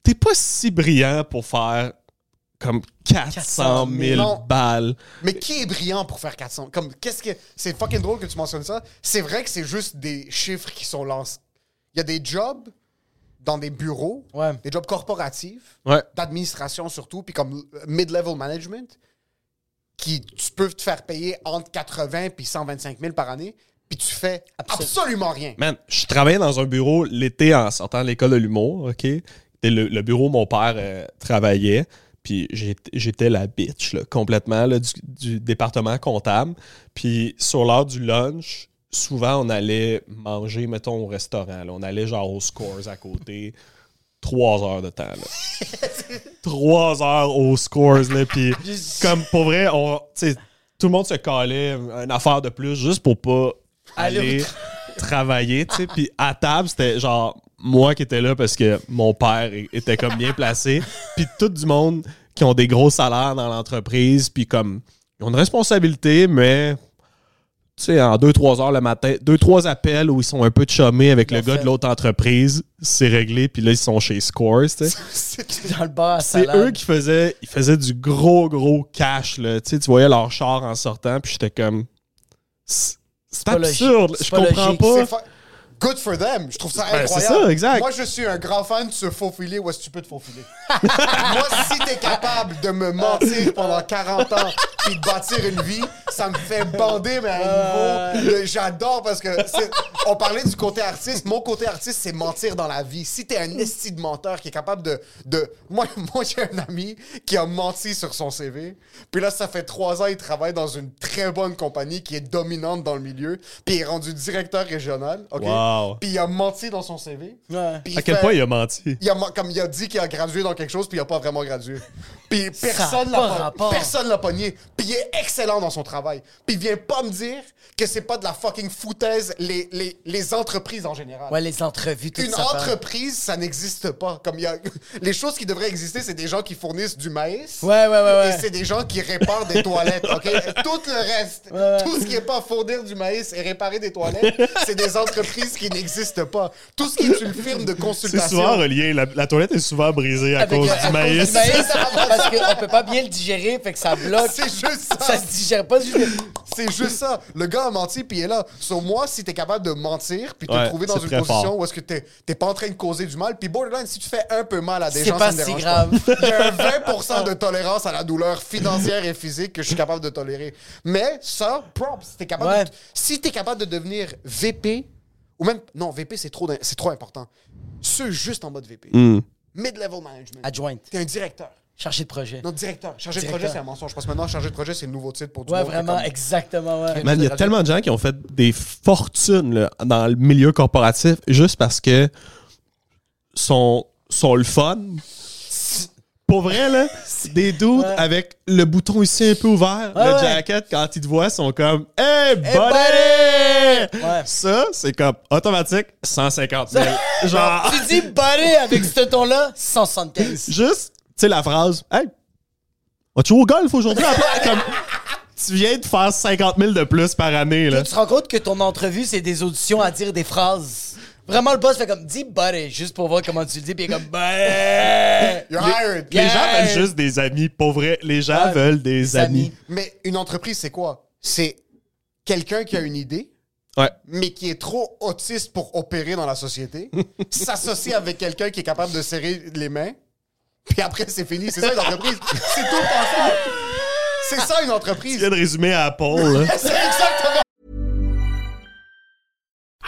S3: t'es pas si brillant pour faire comme 400 000
S2: Non.
S3: balles.
S2: Mais qui est brillant pour faire 400? Comme, qu'est-ce que. C'est fucking drôle que tu mentionnes ça. C'est vrai que c'est juste des chiffres qui sont lancés. Il y a des jobs dans des bureaux,
S1: Ouais.
S2: des jobs corporatifs,
S3: Ouais.
S2: d'administration surtout, puis comme mid-level management, qui tu peux te faire payer entre 80 puis 125 000 par année, puis tu fais
S1: Absol-
S2: absolument rien.
S3: Man, je travaillais dans un bureau l'été en sortant de l'école de l'humour, OK? Le, le bureau où mon père euh, travaillait. Puis j'étais- la bitch, là, complètement, là, du, du département comptable. Puis sur l'heure du lunch, souvent, on allait manger, mettons, au restaurant. là. On allait genre aux scores à côté. Trois heures de temps, là. <laughs> Trois heures aux scores, là. Puis comme, pour vrai, on, tout le monde se calait une affaire de plus juste pour pas
S1: Aller
S3: aller travailler. Puis à table, c'était genre moi qui étais là parce que mon père était comme bien placé. <laughs> Puis tout du monde qui ont des gros salaires dans l'entreprise, puis comme ils ont une responsabilité, mais tu sais, en 2-3 heures le matin, 2-3 appels où ils sont un peu chômés avec le gars de l'autre entreprise, c'est réglé, puis là, ils sont chez Scores, sais. <laughs>
S1: Dans le bar
S3: C'est eux qui faisaient, ils faisaient du gros, gros cash, là. Tu sais, tu voyais leur char en sortant, puis j'étais comme... C'est c'est absurde,
S1: C'est
S3: je comprends
S1: logique.
S3: pas.
S2: Good for them. Je trouve ça
S3: Ben,
S2: incroyable.
S3: c'est ça, exact.
S2: Moi, je suis un grand fan de se faufiler où est-ce que tu peux te faufiler? <laughs> Moi, si t'es capable de me mentir pendant 40 ans puis de bâtir une vie, ça me fait bander, mais à un niveau. J'adore parce que on parlait du côté artiste. Mon côté artiste, c'est mentir dans la vie. Si t'es un esti de menteur qui est capable de. de... Moi, <laughs> moi j'ai un ami qui a menti sur son CV. Puis là, ça fait trois ans, il travaille dans une très bonne compagnie qui est dominante dans le milieu. Puis il est rendu directeur régional. OK?
S3: Wow.
S2: Puis il a menti dans son CV.
S1: Ouais.
S2: Puis il
S3: À quel
S2: fait-
S3: point il a menti?
S2: il a, comme il a dit qu'il a gradué dans quelque chose, puis il a pas vraiment gradué. Puis personne
S1: a
S2: l'a
S1: pas rapport.
S2: personne l'a pogné. Puis il est excellent dans son travail. Puis il vient pas me dire que c'est pas de la fucking foutaise les, les, les entreprises en général.
S1: Ouais, les entrevues, tout
S2: Une
S1: ça. part.
S2: entreprise, ça n'existe pas. Comme il y a... <laughs> Les choses qui devraient exister, c'est des gens qui fournissent du maïs.
S1: Ouais, ouais, ouais, ouais.
S2: Et c'est des gens qui réparent des toilettes, OK? Tout le reste, tout ce qui est pas fournir du maïs et réparer des toilettes, <laughs> c'est des entreprises qui n'existent pas. Tout ce qui est une firme de
S3: C'est
S2: consultation...
S3: souvent relié. La, la toilette est souvent brisée à
S1: Avec,
S3: cause
S1: à
S3: du
S1: cause
S3: maïs.
S1: du maïs, parce qu'on peut pas bien le digérer, fait que ça bloque.
S2: C'est juste ça.
S1: Ça se digère pas. juste-
S2: C'est juste ça. Le gars a menti, puis il est là. Sur moi, si t'es capable de mentir, puis te
S3: Ouais,
S2: trouver dans
S3: c'est
S2: une position
S3: fort.
S2: où est-ce que t'es t'es pas en train de causer du mal, puis borderline, si tu fais un peu mal à des
S1: C'est
S2: gens,
S1: pas
S2: ça me
S1: si grave.
S2: Il y a un 20% de tolérance à la douleur financière et physique que je suis capable de tolérer. Mais ça, props, si t'es capable,
S1: Ouais.
S2: de, si t'es capable de devenir VP, ou même, non, VP, c'est trop, c'est trop important. Ceux juste en mode VP.
S3: Hmm.
S2: Mid-level management.
S1: Adjointe.
S2: T'es un directeur.
S1: Chargé de projet.
S2: Non, directeur. Chargé de projet, c'est un mensonge. Parce que maintenant, chargé de projet, c'est le nouveau titre pour tout
S1: Ouais,
S2: le monde.
S1: vraiment,
S2: Comme-
S1: exactement, ouais.
S3: Man, il y a tellement de gens qui ont fait des fortunes là, dans le milieu corporatif juste parce que sont, sont le fun. Pour vrai, là, <laughs> des dudes avec le bouton ici un peu ouvert,
S1: Ouais,
S3: le jacket, quand ils te voient, sont comme Hey, buddy! Ça, c'est comme automatique 150 000. <laughs> Genre,
S1: Tu dis buddy avec ce ton-là, 175.
S3: juste, tu sais, la phrase Hey, vas-tu au golf aujourd'hui? <laughs> Comme, tu viens de faire 50 000 de plus par année, là.
S1: Tu te rends compte que ton entrevue, c'est des auditions à dire des phrases. Vraiment, le boss fait comme, dis buddy, juste pour voir comment tu le dis, puis il est comme, buddy. <laughs>
S2: You're hired.
S3: Les gens
S1: Yeah.
S3: veulent juste des amis, pour vrai. Les gens
S1: Ouais,
S3: veulent des
S1: des
S3: amis.
S1: amis.
S2: Mais une entreprise, c'est quoi? C'est quelqu'un qui a une idée,
S3: Ouais.
S2: mais qui est trop autiste pour opérer dans la société, <laughs> s'associe avec quelqu'un qui est capable de serrer les mains, puis après, c'est fini. C'est ça une entreprise. C'est tout. C'est ça une
S3: Tu
S2: entreprise.
S3: viens de résumer à Apple, là. <laughs>
S2: C'est exactement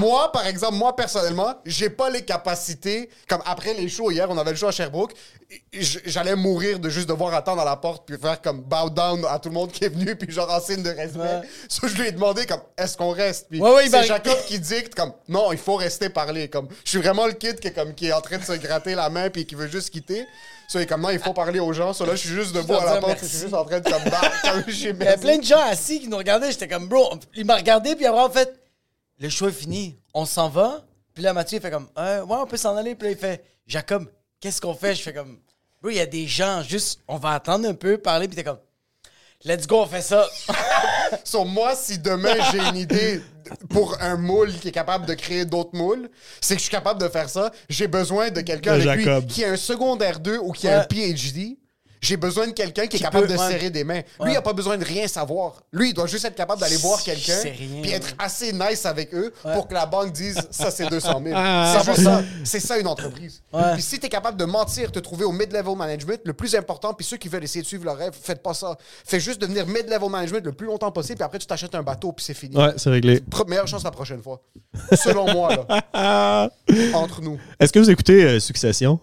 S2: Moi, par exemple, moi personnellement, j'ai pas les capacités. Comme après les shows hier, on avait le show à Sherbrooke, j'allais mourir de juste devoir attendre à la porte puis faire comme bow down à tout le monde qui est venu puis genre en signe de respect. So, je lui ai demandé comme est-ce qu'on reste? Puis
S1: Ouais, ouais,
S2: c'est Jacob qui dicte comme non, il faut rester parler comme je suis vraiment le kid qui est comme qui est en train de se gratter la main puis qui veut juste quitter. So, il est comme non, il faut parler aux gens. So, là, je suis juste debout à la porte, je suis juste en train de comme, bah, comme
S1: Il y avait plein de gens assis qui nous regardaient. J'étais comme, bro, il m'a regardé, puis après, en fait, le show est fini. On s'en va. Puis là, Mathieu, il fait comme, Euh, ouais, on peut s'en aller. Puis là, il fait, Jacob, qu'est-ce qu'on fait? Je fais comme, bro, il y a des gens, juste, on va attendre un peu, parler. Puis t'es comme, Let's go, on fait ça. <laughs>
S2: Sur moi, si demain j'ai une idée pour un moule qui est capable de créer d'autres moules, c'est que je suis capable de faire ça. J'ai besoin de quelqu'un
S3: De
S2: avec
S3: Jacob.
S2: lui qui a un secondaire 2 ou qui a un PhD. J'ai besoin de quelqu'un qui, est capable
S1: peut-
S2: de
S1: ouais.
S2: serrer des mains. Lui,
S1: Ouais.
S2: il a pas besoin de rien savoir. Lui, il doit juste être capable d'aller voir quelqu'un
S1: sais rien,
S2: puis être
S1: ouais.
S2: assez nice avec eux pour que la banque dise ça, c'est 200 000. <laughs>
S3: Ah.
S2: c'est juste ça. C'est ça une entreprise. Puis si tu es capable de mentir, te trouver au mid-level management, le plus important, puis ceux qui veulent essayer de suivre leur rêve, faites pas ça. Fais juste devenir mid-level management le plus longtemps possible, puis après tu t'achètes un bateau, puis c'est fini.
S3: Ouais, c'est réglé.
S2: Pro- meilleure chance la prochaine fois. Selon moi, là. <laughs> Entre nous.
S3: Est-ce que vous écoutez euh, Succession?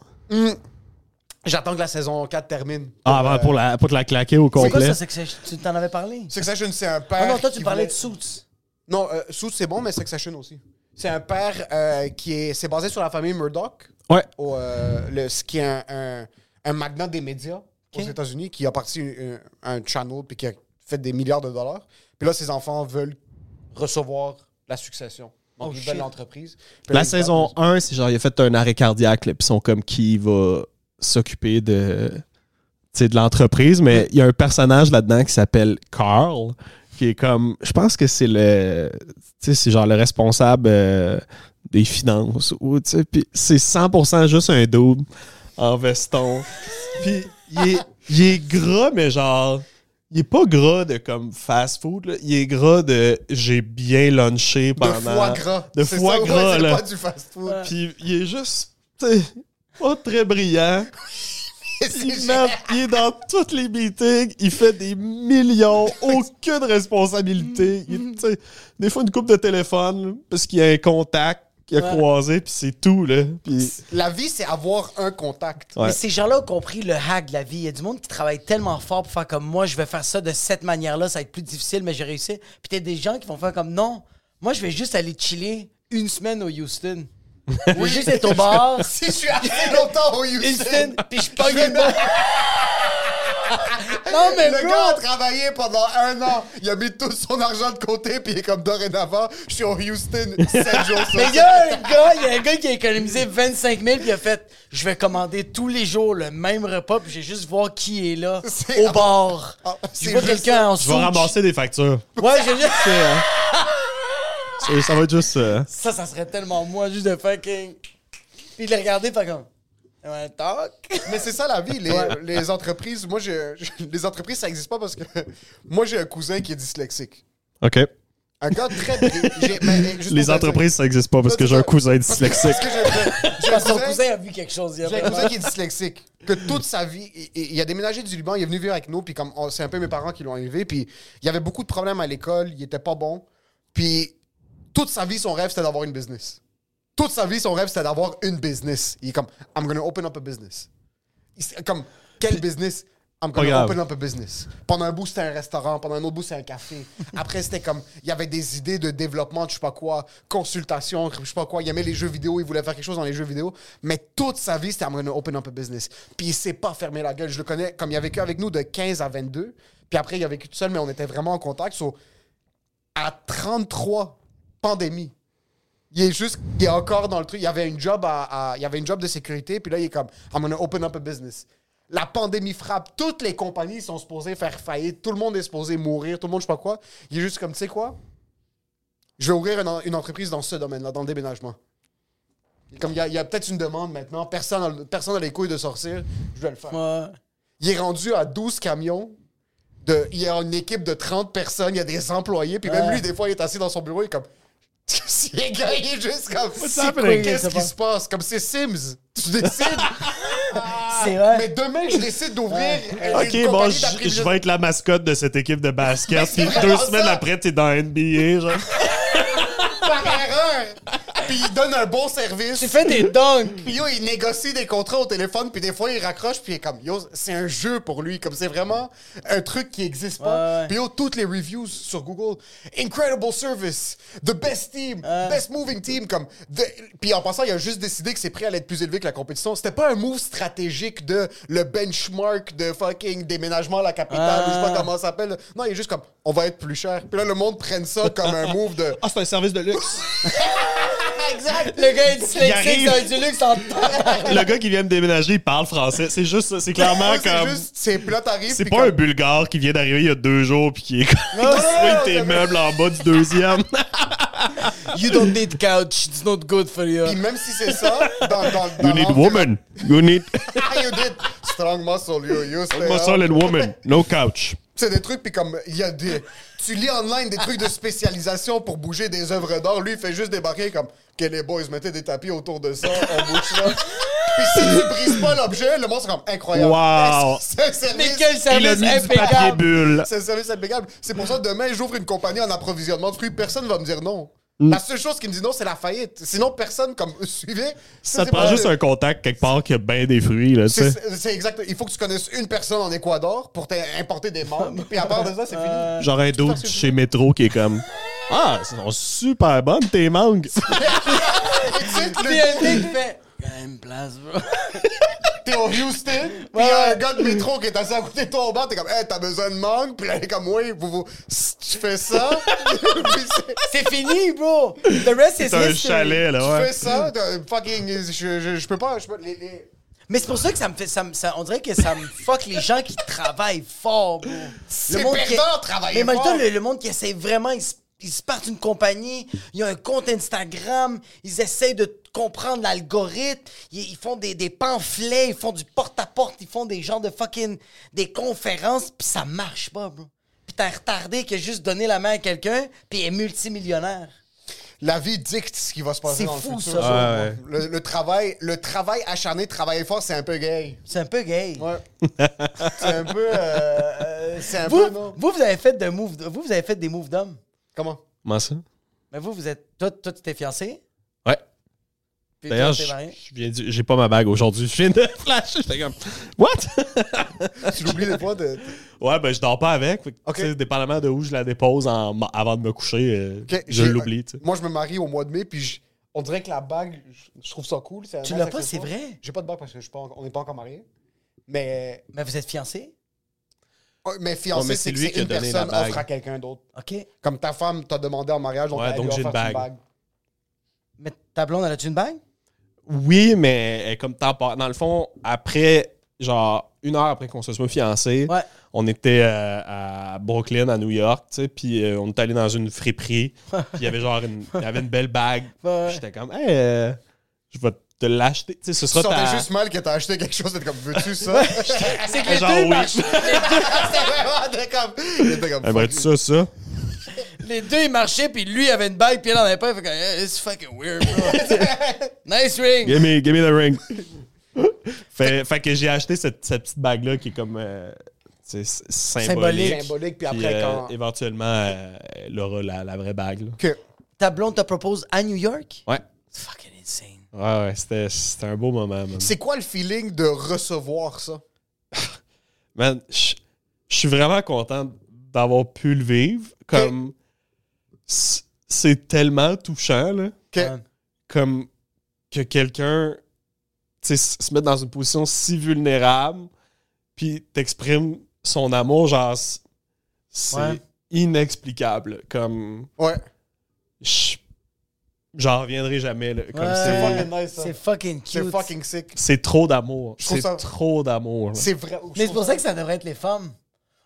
S2: J'attends que la saison 4 termine.
S3: Ah, ben, pour, la, pour te la claquer au
S1: C'est quoi
S3: complet.
S1: ça, Succession? Tu t'en avais parlé?
S2: Succession, c'est un père.
S1: Ah non, toi, tu parlais
S2: voulait-
S1: de Suits.
S2: Non, euh, Suits, c'est bon, mais Succession aussi. C'est un père euh, qui est. C'est basé sur la famille Murdoch,
S3: Ouais.
S2: au, euh, le, ce qui est un, un, un magnat des médias aux. États-Unis, qui a parti un, un channel puis qui a fait des milliards de dollars. Puis là, ses enfants veulent recevoir la succession. Donc,
S1: Oh,
S2: ils veulent l'entreprise.
S3: La saison
S2: parlent
S3: 1, c'est genre, il a fait un arrêt cardiaque, puis ils sont comme qui va s'occuper de, de l'entreprise, mais il y a un personnage là-dedans qui s'appelle Carl, qui est comme, je pense que c'est le, c'est genre le responsable euh, des finances, ou, puis c'est 100% juste un dude en veston. puis il est, il est gras, mais genre, il est pas gras de comme fast food, là. il est gras de j'ai bien lunché
S2: De
S3: pendant.
S2: foie gras.
S3: De foie
S2: ça, ouais,
S3: gras,
S2: c'est
S3: là.
S2: pas du fast-food.
S3: Puis il est juste, pas très brillant. <laughs> Il, il est dans tous les meetings, il fait des millions, aucune responsabilité. Il- sais, des fois, une coupe de téléphone, parce qu'il y a un contact qu'il a
S1: Ouais.
S3: croisé, puis c'est tout. Là. Puis,
S2: La vie, c'est avoir un contact.
S3: Ouais.
S1: Mais ces gens-là ont compris le hack de la vie. Il y a du monde qui travaille tellement fort pour faire comme moi, je vais faire ça de cette manière-là, ça va être plus difficile, mais j'ai réussi. Puis t'as des gens qui vont faire comme non, moi je vais juste aller chiller une semaine au Houston. Je vais juste être au bar. <laughs>
S2: Si je suis assez longtemps au Houston,
S1: Houston, puis je pogne une bonne- <laughs> Non, mais
S2: le
S1: bro,
S2: gars a travaillé pendant un an. Il a mis tout son argent de côté, puis il est comme dorénavant, je suis au Houston 7 jours sur <laughs>
S1: Mais il y
S2: 7.
S1: a un gars, il y a un gars qui a économisé 25 000 puis il a fait Je vais commander tous les jours le même repas puis je vais juste voir qui est là
S2: C'est-
S1: au bar.
S2: Ah,
S1: Je
S2: c'est
S1: vois quelqu'un en
S3: je vais ramasser des factures.
S1: Ouais, j'ai juste.
S3: Ça va être juste. euh,
S1: Ça, ça serait tellement moi juste de fucking. Puis de le regarder, fait comme. Ouais, toc.
S2: Mais c'est ça la vie, les, les entreprises. Moi, je, je- <laughs> les entreprises, ça n'existe pas parce que <laughs> moi, j'ai un cousin qui est dyslexique.
S3: OK.
S2: Un gars très. bri- j'ai- mais, juste pour
S3: Les
S2: dire-
S3: entreprises, ça n'existe pas parce que j'ai un cousin dyslexique.
S2: Parce que j'ai- j'ai un
S1: Parce que son
S2: cousin-
S1: cousin a vu quelque chose. Il a
S2: J'ai un cousin qui est dyslexique. Que toute sa vie, il, il- il a déménagé du Liban, il est venu vivre avec nous, puis comme on- c'est un peu mes parents qui l'ont élevé, puis il y avait beaucoup de problèmes à l'école, il était pas bon, puis toute sa vie, son rêve, c'était d'avoir une business. Toute sa vie, son rêve, c'était d'avoir une business. Il est comme, I'm gonna open up a business. Il Comme, quel business? I'm gonna
S3: grave.
S2: open up a business. Pendant un bout, c'était un restaurant. Pendant un autre bout, c'était un café. Après, c'était comme, il y avait des idées de développement, de je sais pas quoi, consultation, je sais pas quoi. Il aimait les jeux vidéo, il voulait faire quelque chose dans les jeux vidéo. Mais toute sa vie, c'était I'm gonna open up a business. Puis il s'est pas fermé la gueule. Je le connais, comme il a vécu avec nous de 15 à 22. Puis après, il a vécu tout seul, mais on était vraiment en contact. So, à 33, pandémie. Il est juste, il est encore dans le truc. Il y avait une job à, à- il y avait une job de sécurité, puis là, il est comme, I'm gonna open up a business. La pandémie frappe, toutes les compagnies sont supposées faire faillite, tout le monde est supposé mourir, tout le monde, je sais pas quoi. Il est juste comme, tu sais quoi? Je vais ouvrir une, en- une entreprise dans ce domaine-là, dans le déménagement. Comme il y a, il y a peut-être une demande maintenant, personne n'a personne les couilles de sortir, je vais le faire.
S1: Ouais.
S2: Il est rendu à 12 camions. De, il y a une équipe de 30 personnes, il y a des employés, puis même lui, des fois, il est assis dans son bureau, il est comme. Les gars, il est juste comme.
S1: happening?
S2: Qu'est-ce qui se passe? Comme c'est Sims. Tu décides? <laughs>
S1: C'est vrai.
S2: Mais demain, je décide d'ouvrir. euh, une
S3: Ok, bon, je, je vais être la mascotte de cette équipe de basket. Puis deux semaines
S2: ça.
S3: après, t'es dans NBA, genre. <laughs>
S2: par erreur. Puis il donne un bon service.
S1: Tu fais des dunks.
S2: Puis yo, il négocie des contrats au téléphone, puis des fois, il raccroche, puis il est comme, yo, c'est un jeu pour lui. Comme c'est vraiment un truc qui existe pas. Puis yo, toutes les reviews sur Google, incredible service, the best team, best moving team. Comme, the- Puis en passant, il a juste décidé que c'est prêt à être plus élevé que la compétition. C'était pas un move stratégique de le benchmark de fucking déménagement à la capitale, ou je sais pas comment ça s'appelle. Non, il est juste comme, on va être plus cher. Puis là, le monde prenne ça comme un move de.
S3: Ah, c'est un service de luxe. <laughs>
S2: exact.
S1: Le gars est dyslexique, c'est un du luxe en.
S3: Le gars qui vient de déménager, il parle français. C'est juste. C'est clairement comme.
S2: juste, c'est là, t'arrives,
S3: C'est pas un bulgare qui vient d'arriver il y a deux jours puis qui est comme.
S2: non, non,
S3: tes meubles en bas du deuxième. <laughs>
S1: You don't need couch, it's not good for you.
S2: Puis même si c'est ça, dans, dans, dans
S3: You need woman. You need <laughs>
S2: Ah, you did. Strong muscle, you, you stay
S3: muscle
S2: up.
S3: and woman. No couch.
S2: C'est des trucs, puis comme, il y a des... Tu lis online des trucs de spécialisation pour bouger des œuvres d'art. Lui, il fait juste débarquer comme, que les boys mettaient des tapis autour de ça, on bouge ça. Puis si tu brises pas l'objet, le monde c'est comme incroyable.
S3: Wow.
S2: C'est un service...
S1: Mais quel service impeccable.
S2: C'est un service impeccable. C'est pour ça que demain, j'ouvre une compagnie en approvisionnement de fruits, personne va me dire non.
S3: Mm.
S2: La seule chose qui me dit non, c'est la faillite. Sinon, personne, comme, suivez.
S3: Ça te prend
S2: pas-
S3: juste un contact quelque part qui a bien des fruits, là, tu
S2: C'est
S3: sais.
S2: c'est exact. Il faut que tu connaisses une personne en Équador pour t'importer des mangues. <laughs> Puis à part de ça, c'est fini.
S3: Genre un doute chez Métro qui est comme. Ah, sont super bonnes tes mangues. <laughs>
S2: Et tu sais, le-
S1: fait. A une place, bro.
S2: T'es au Houston, puis il y a un gars de métro qui est assis à côté de toi au bar, t'es comme, hey, t'as besoin de mangue? Puis là, il est comme, oui, vous, vous, tu fais ça, <laughs> c'est-
S1: fini, bro. The rest is
S3: C'est un
S1: history.
S3: chalet, là,
S2: tu
S3: ouais.
S2: fais ça, fucking, je, je, je peux pas, je peux, les, les-
S1: Mais c'est pour ça que ça me fait. Ça, me- ça- on dirait que ça me fuck les gens qui travaillent fort, bro.
S2: C'est
S1: Le monde qui-
S2: perdant, travailler
S1: Mais
S2: fort.
S1: le, le monde qui essaie vraiment, ils, se- ils se partent une compagnie, ils ont un compte Instagram, ils essayent de comprendre l'algorithme, ils, ils font des, des pamphlets, ils font du porte-à-porte, ils font des genres de fucking. des conférences, puis ça marche pas, bro. Puis t'as retardé qui a juste donné la main à quelqu'un, puis est multimillionnaire.
S2: la vie dicte ce qui va se passer
S1: C'est
S2: dans le
S1: fou,
S2: futur.
S1: ça.
S3: Ouais,
S2: moi. Le, le travail, le travail acharné, travailler fort, c'est un peu gay.
S1: C'est un peu gay.
S2: Ouais. c'est un peu, euh, euh, un
S1: Vous,
S2: peu, non?
S1: vous, vous avez fait de move, vous, vous avez fait des moves d'hommes.
S2: Comment?
S3: Comment ça?
S1: Mais vous, vous êtes. Toi, toi tu t'es fiancé?
S3: Ouais.
S1: Puis
S3: D'ailleurs,
S1: toi,
S3: je
S1: t'es marié?
S3: je viens du- j'ai pas ma bague aujourd'hui. Je viens de <laughs> flasher. J'étais comme. What? <laughs>
S2: Tu l'oublies des fois de... <laughs>
S3: ouais, ben je dors pas avec. Fait que,
S2: Ok.
S3: tu sais, dépendamment de où je la dépose en- avant de me coucher, euh,
S2: Ok,
S3: je
S2: j'ai-
S3: l'oublie. tu sais.
S2: Moi, je me marie au mois de mai, puis je- on dirait que la bague, je, je trouve ça cool.
S1: Tu l'as pas, c'est vrai?
S2: J'ai pas de bague parce que je suis pas en- on n'est pas encore mariés. Mais,
S1: Mais vous êtes fiancé?
S2: Oh, mais
S3: Ouais,
S2: fiancé,
S3: mais
S2: c'est
S3: c'est
S2: que
S3: lui
S2: c'est
S3: qui a
S2: une
S3: donné la
S2: personne
S3: bague.
S2: offre à quelqu'un d'autre.
S1: OK.
S2: Comme ta femme t'a demandé en mariage, donc
S3: Ouais,
S2: elle
S3: donc j'ai une bague.
S1: Mais ta blonde, elle a-tu une bague?
S3: Oui, mais elle est comme temporaire. Dans le fond, après, genre, une heure après qu'on se soit fiancés,
S1: Ouais.
S3: on était euh, à Brooklyn, à New York, tu sais, puis euh, on est allé dans une friperie, <laughs> puis il y avait genre une, il y avait une belle bague.
S1: Ouais.
S3: J'étais comme, hey, euh, je vais te l'acheter. Tu sais, ce sera ta...
S2: juste mal que t'as acheté quelque chose, t'es comme, veux-tu ça? <laughs> <laughs>
S1: C'est que les
S3: Genre,
S1: deux
S3: oui.
S1: marchent. <laughs>
S2: c'est vraiment, t'es comme, il était comme,
S3: Aimerais-tu ça, ça?
S1: Les deux, ils marchaient, puis lui avait une bague, puis elle en avait pas. Il fait que, hey, it's fucking weird, bro. nice ring.
S3: Give me, give me the ring. fait, fait que j'ai acheté cette, cette petite bague-là qui est comme euh, tu sais, symbolique.
S2: Symbolique, puis
S3: Puis,
S2: après,
S3: euh,
S2: quand.
S3: éventuellement, euh, elle aura la, la vraie bague. là.
S2: Que-
S1: Ta blonde te propose à New York?
S3: Ouais.
S1: Fucking insane.
S3: Ouais, ouais, c'était, c'était un beau moment, man.
S2: C'est quoi le feeling de recevoir ça? <laughs>
S3: Man, je je suis vraiment content d'avoir pu le vivre. Comme, c- c'est tellement touchant, là.
S2: Que-.
S3: Comme que quelqu'un, tu sais, s- se mette dans une position si vulnérable, puis t'exprimes son amour, genre, c- c'est
S1: Ouais.
S3: inexplicable. Comme,
S2: Ouais.
S3: je- j'en reviendrai jamais, là. Comme
S1: Ouais.
S3: c'est-
S2: fucking nice, ça.
S1: C'est fucking cute.
S2: C'est fucking sick.
S3: c'est trop d'amour.
S2: Je trouve
S3: C'est
S2: ça-
S3: trop d'amour. là.
S2: C'est vrai.
S1: Mais c'est pour ça que ça devrait être les femmes.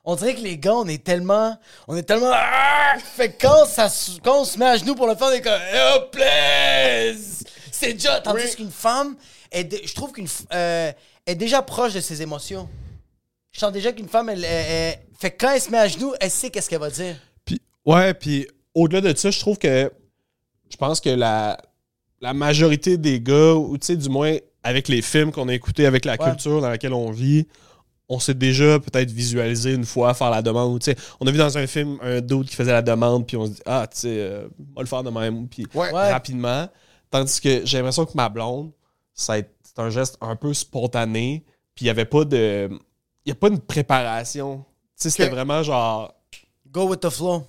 S1: On dirait que les gars, on est tellement. On est tellement. Ah! Fait que quand, ça, se- quand on se met à genoux pour le faire, on est comme. Oh, please! C'est déjà. Tandis
S2: Oui.
S1: qu'une femme, est dé- je trouve qu'une f- euh, est déjà proche de ses émotions. Je sens déjà qu'une femme, elle, elle- elle- Fait que quand elle se met à genoux, elle sait qu'est-ce qu'elle va dire.
S3: Puis, ouais, puis au-delà de ça, je trouve que je pense que la, la majorité des gars, ou tu sais, du moins avec les films qu'on a écoutés, avec la
S1: Ouais.
S3: culture dans laquelle on vit, on s'est déjà peut-être visualisé une fois faire la demande. ou tu sais, on a vu dans un film un dude qui faisait la demande, puis on se dit, ah, tu sais, euh, on va le faire de même, puis
S2: Ouais.
S3: Rapidement. Tandis que j'ai l'impression que ma blonde, c'est un geste un peu spontané, puis il n'y avait pas de. Il n'y a pas une préparation. Tu sais, c'était vraiment genre
S1: Go with the flow.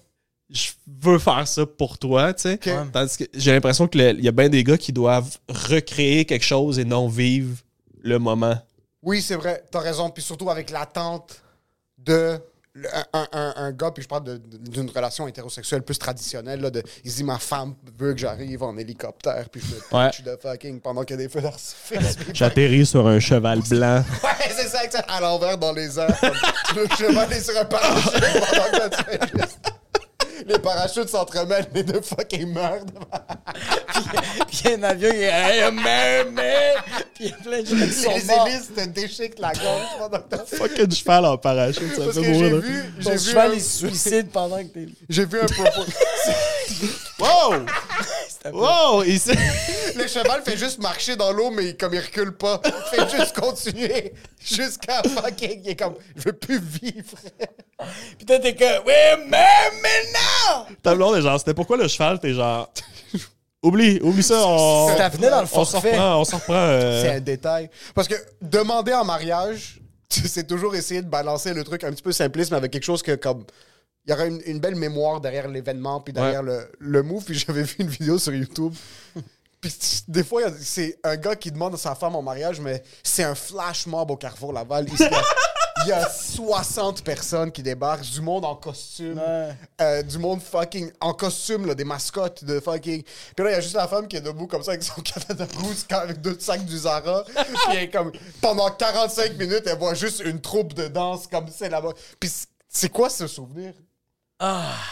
S3: Je veux faire ça pour toi, tu sais.
S2: Ok.
S3: Tandis que j'ai l'impression qu'il y a bien des gars qui doivent recréer quelque chose et non vivre le moment.
S2: Oui, c'est vrai. T'as raison. Puis surtout avec l'attente de le- un, un- un gars, puis je parle de- d'une relation hétérosexuelle plus traditionnelle, là, de, il se dit ma femme veut que j'arrive en hélicoptère, puis je me
S3: Ouais.
S2: pitch de fucking pendant qu'il y a des feux d'artifice. <laughs>
S3: J'atterris sur un cheval <laughs> blanc.
S2: Ouais, c'est ça. À l'envers dans les airs. comme le cheval est sur un parachute pendant que tu fais juste- Les parachutes s'entremêlent, les deux fucking meurent. <laughs>
S1: Puis il y a un avion, il est man, man! Puis il y a plein de gens qui sont
S2: Les
S1: morts.
S2: hélices te déchiquent la gorge pendant que t'as-
S3: Fucking cheval en parachute, ça
S2: Parce
S3: fait
S2: que j'ai
S3: mourir. là.
S2: vu,
S1: Ton
S2: j'ai vu,
S1: cheval,
S2: un,
S1: il se suicide pendant que t'es...
S2: j'ai vu un propos. <laughs> <laughs>
S3: Wow! Wow! Il <laughs>
S2: Le cheval fait juste marcher dans l'eau, mais comme il recule pas, il fait juste continuer jusqu'à fucking. Il est comme, je veux plus vivre.
S1: Puis toi, t'es que, oui, mais maintenant!
S3: Ta blonde est genre, c'était pourquoi le cheval? T'es genre, oublie, oublie ça. On,
S1: Ça venait dans le
S3: on s'en
S1: forfait.
S3: on s'en reprend. euh,
S2: C'est un détail. Parce que demander en mariage, <laughs> c'est toujours essayer de balancer le truc un petit peu simpliste, mais avec quelque chose que comme. Il y aura une, une belle mémoire derrière l'événement, puis derrière le, le move. Puis j'avais vu une vidéo sur YouTube. <laughs> Puis des fois, c'est un gars qui demande à sa femme en mariage, mais c'est un flash mob au Carrefour Laval. Il y a- <laughs> il y a 60 personnes qui débarquent, du monde en costume, euh, du monde fucking en costume, là, des mascottes de fucking. Puis là, il y a juste la femme qui est debout comme ça avec son <laughs> Canada Goose, avec deux sacs du Zara. Puis elle comme, pendant 45 minutes, elle voit juste une troupe de danse comme c'est là-bas. Puis c'est quoi ce souvenir?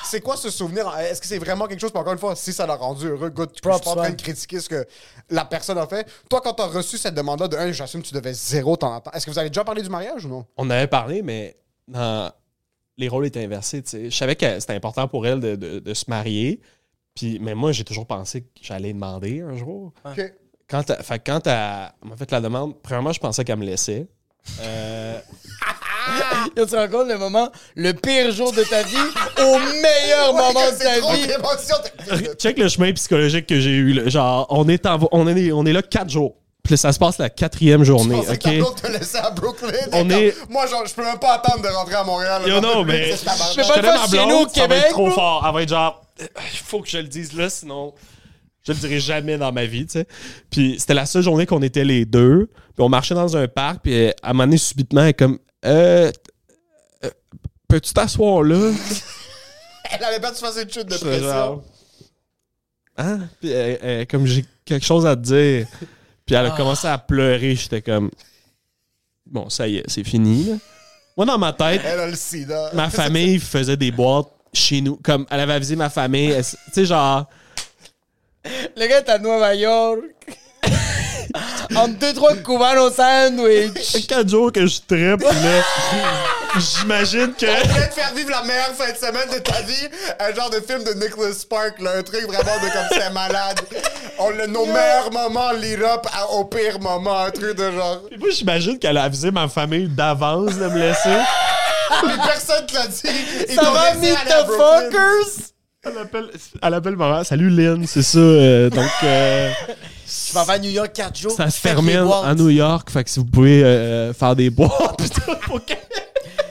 S2: C'est quoi ce souvenir? Est-ce que c'est vraiment quelque chose? Puis encore une fois, si ça l'a rendu heureux, good, je suis pas en train de critiquer ce que la personne a fait. Toi, quand t'as reçu cette demande-là, de un, j'assume que tu devais zéro t'en entendre. Est-ce que vous avez déjà parlé du mariage ou non?
S3: On avait parlé, mais dans- les rôles étaient inversés. Je savais que c'était important pour elle de, de- de se marier. Puis, mais moi, j'ai toujours pensé que j'allais demander un jour. Quand, elle- fait, que quand elle m'a fait la demande, premièrement, je pensais qu'elle me laissait. Euh,
S1: Yo, <laughs> tu te rends compte le moment, le pire jour de ta vie, au meilleur moment de
S2: C'est
S1: ta vie.
S3: check le chemin psychologique que j'ai eu. là. Genre, on est, en, on, est, on est là quatre jours. Puis là, ça se passe la quatrième journée. OK?
S2: te laissait à Brooklyn.
S3: On
S2: Comme,
S3: est-
S2: Moi, genre, je peux même pas attendre de rentrer à Montréal.
S3: Yo, non, mais
S2: C'est tabarnak.
S1: Je peux pas
S3: connais
S1: chez
S3: blonde,
S1: nous au
S3: ça va être
S1: Québec,
S3: trop fort. Elle va être genre, il faut que je le dise là, sinon je le dirai jamais dans ma vie, tu sais. Puis c'était la seule journée qu'on était les deux. Puis on marchait dans un parc, puis euh, à un moment donné, subitement, elle est comme, euh, euh, peux-tu t'asseoir là? <laughs>
S2: Elle avait pas de faire une chute de
S3: J'étais genre,
S2: pression.
S3: Hein? Puis elle- elle- comme j'ai quelque chose à te dire. Puis elle a commencé à pleurer. J'étais comme, bon, ça y est, c'est fini. là. Moi, dans ma tête,
S2: Elle a le sida.
S3: ma famille faisait des boîtes chez nous. Comme elle avait avisé ma famille. Tu sais, genre,
S1: Le gars est à Nueva York. Entre deux, trois cubanos sandwich.
S3: quatre jours que je trippe, là, j'imagine que.
S2: On voulait te faire vivre la meilleure fin de semaine de ta vie. Un genre de film de Nicholas Spark, là, un truc vraiment de comme c'est malade. On le, nos meilleurs moments à- au pire moment, un truc de genre.
S3: Puis moi, j'imagine qu'elle a avisé ma famille d'avance de me laisser.
S2: Puis personne te l'a dit. Ils
S1: Ça va, meet the fuckers?
S3: Elle appelle, elle appelle maman. Salut Lynn, c'est ça. euh, donc, euh,
S1: Je m'en vais à New York 4 jours.
S3: ça se termine à New York. Fait que si vous pouvez euh, faire des boîtes, <laughs> putain, pour que-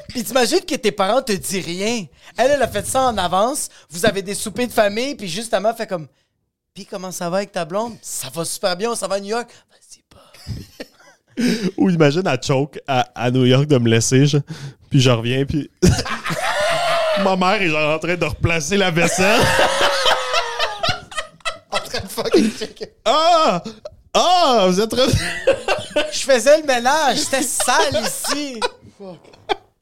S1: Puis t'imagines que tes parents te disent rien. Elle, elle a fait ça en avance. Vous avez des soupers de famille, puis justement, fait comme. Puis comment ça va avec ta blonde? Ça va super bien, on s'en va à New York. Vas-y pas. <laughs>
S3: Ou imagine à choke à, à New York de me laisser, je- puis je reviens, puis <laughs> ma mère est genre en train de replacer la vaisselle.
S2: Fucking.
S3: Ah! Ah! Vous êtes re- <laughs>
S1: Je faisais le ménage, c'était sale ici.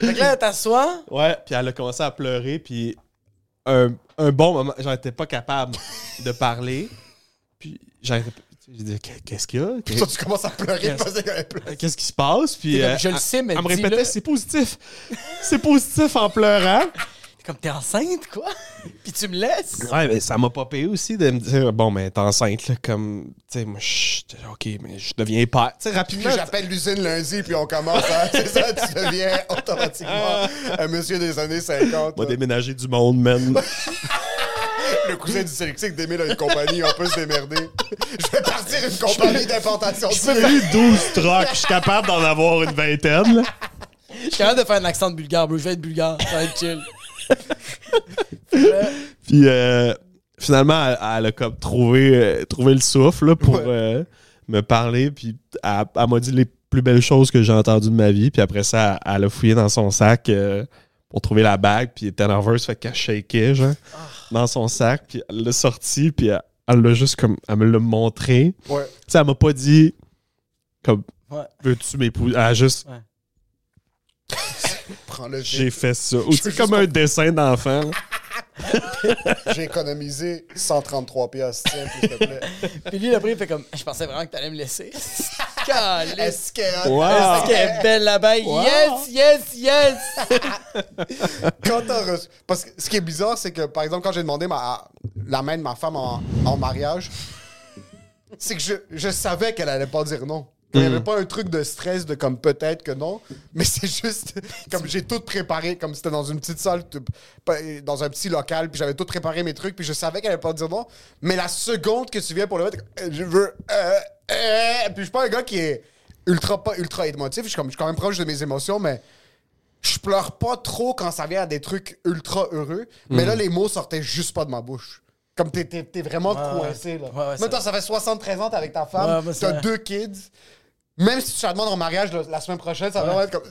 S1: Fait que là, elle t'assoit.
S3: Ouais, puis elle a commencé à pleurer, puis un, un bon moment, j'en étais pas capable de parler. Puis j'arrêtais pas. J'ai dit, Qu'est- qu'est-ce qu'il y a? Qu'est-
S2: Toi, tu commences à pleurer,
S3: Qu'est-ce- qui se passe? Puis euh,
S1: je le sais, mais
S3: Elle me répétait, c'est positif. C'est positif en pleurant.
S1: Comme, t'es enceinte, quoi? <laughs> Puis tu me laisses?
S3: Ouais, mais ça m'a pas payé aussi de me dire, bon, mais t'es enceinte, là, comme, tu sais, moi, je- ok, mais je deviens père. Tu sais, rapidement.
S2: J'appelle l'usine lundi, puis on commence à. <laughs> C'est ça, tu deviens automatiquement un monsieur des années 50.
S3: Moi,
S2: là.
S3: déménager du monde, man. <laughs>
S2: Le cousin du Sélectique d'Emile a une compagnie, on peut se démerder. Je vais partir une compagnie d'importation de
S3: J'ai eu 12 trucks, je suis capable d'en avoir une vingtaine, là.
S1: Je suis capable de faire un accent de bulgare, bro. Je vais être bulgare. Ça va être chill. <laughs>
S3: Puis euh, finalement, elle, elle a comme trouvé, euh, trouvé le souffle là, pour euh, me parler. Puis elle, elle m'a dit les plus belles choses que j'ai entendues de ma vie. Puis après ça, elle, elle a fouillé dans son sac pour trouver la bague, puis elle était nerveuse, fait qu'elle shakeait, genre, dans son sac, puis elle l'a sorti, puis elle l'a juste comme. Elle me l'a montré.
S2: Ouais.
S3: Tu sais, elle m'a pas dit, comme,
S1: Ouais.
S3: veux-tu m'épouser? Elle a juste,
S2: Prends-le.
S3: j'ai fait ça. Ou sais, comme un dessin d'enfant. <laughs>
S2: J'ai économisé 133 pièces, tiens, s'il te plaît.
S1: Puis lui, après, il fait comme Je pensais vraiment que t'allais me laisser. <laughs>
S2: Est-ce que
S3: Wow.
S1: Est-ce qu'elle est belle là-bas? Yes, yes, yes! <laughs>
S2: quand t'as reçu... Parce que ce qui est bizarre, c'est que, par exemple, quand j'ai demandé ma... la main de ma femme en, en mariage, c'est que je, je savais qu'elle allait pas dire non. Il n'y avait pas un truc de stress de comme peut-être que non, mais c'est juste <laughs> comme j'ai tout préparé, comme c'était dans une petite salle, dans un petit local, puis j'avais tout préparé mes trucs, puis je savais qu'elle allait pas dire non. Mais la seconde que tu viens pour le mettre, euh, je veux. euh, euh, puis je suis pas un gars qui est ultra pas ultra émotif, je suis comme je suis quand même proche de mes émotions, mais je pleure pas trop quand ça vient à des trucs ultra heureux, mais là, les mots sortaient juste pas de ma bouche. Comme t'es, t'es- t'es vraiment
S1: Ouais,
S2: coincé, là.
S1: ouais, ouais,
S2: Même
S1: ça-
S2: toi, ça fait 73 ans, t'es avec ta femme,
S1: moi,
S2: t'as deux kids. Même si tu te la demandes en mariage la, la semaine prochaine, ça va vraiment être comme...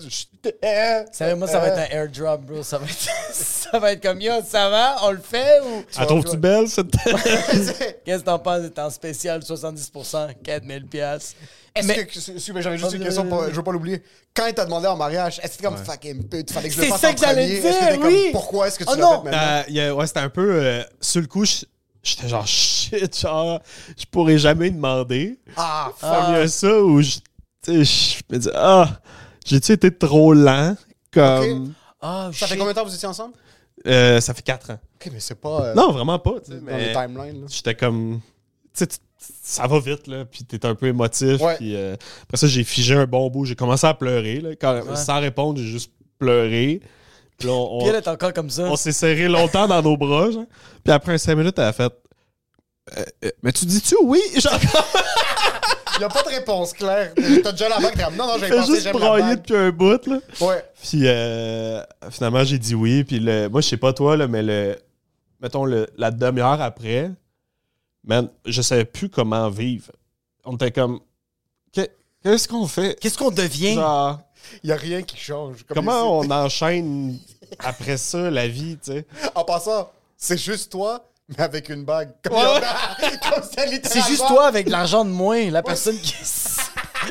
S1: Ça, moi, ça va être un airdrop, bro. Ça va être, <laughs> ça va être comme Yo, ça va? On le fait ou?
S3: Elle trouve-tu belle, cette. <laughs>
S1: Qu'est-ce que t'en penses? T'es en spécial 70%, 4000 piastres?
S2: Est-ce
S1: Mais-
S2: que... J'avais juste une
S1: Oh,
S2: question, pour- je veux pas l'oublier. Quand il t'a demandé en mariage, est-ce que c'était comme fucking pute, fallait que je le
S1: C'est
S2: fasse
S1: ça
S2: en
S1: que j'allais
S2: premier?
S1: dire,
S2: Est-ce que t'es comme,
S1: oui.
S2: pourquoi est-ce que tu
S1: Oh
S2: l'as
S1: non.
S2: fait maintenant?
S3: Euh, il y a- ouais, c'était un peu. euh, sur le coup, je- j'étais genre <laughs> shit, genre, je pourrais jamais demander.
S2: Ah, fuck.
S3: Fait mieux ça où je, je me dis, ah, j'ai-tu été trop lent? Comme.
S1: Ah,
S2: Ça fait combien de temps que vous étiez ensemble?
S3: Euh, ça fait 4 ans.
S2: Ok, mais c'est pas... euh,
S3: Non, vraiment pas.
S2: dans
S3: mais
S2: les timelines, là.
S3: J'étais comme. Tu sais, tu- ça va vite, là. Puis t'es un peu émotif.
S2: Ouais.
S3: Puis euh, après ça, j'ai figé un bon bout. J'ai commencé à pleurer, là. Quand- Sans répondre, j'ai juste pleuré. Puis là, on,
S1: Puis elle est encore comme ça.
S3: on s'est serré longtemps dans nos bras, genre. Puis après un 5 minutes, elle a fait. Euh, euh, mais tu dis-tu oui? Genre, <laughs>
S2: Il n'y a pas de réponse claire. T'as déjà la t'es comme, non, non,
S3: fait
S2: pensé,
S3: juste
S2: j'aime la
S3: brailler depuis un bout, là.
S2: Ouais.
S3: Puis euh, finalement, j'ai dit oui. Puis le, moi, je sais pas toi, là, mais le, mettons, le, la demi-heure après, man, je savais plus comment vivre. On était comme, Que- qu'est-ce qu'on fait?
S1: Qu'est-ce qu'on devient?
S3: Genre,
S2: Il n'y a rien qui change. Comme
S3: comment on enchaîne après ça la vie, tu sais?
S2: En passant, c'est juste toi, mais <laughs> avec une bague. Comme,
S3: Ouais. <laughs>
S2: comme c'est
S1: juste toi avec de l'argent de moins, la personne qui. <laughs>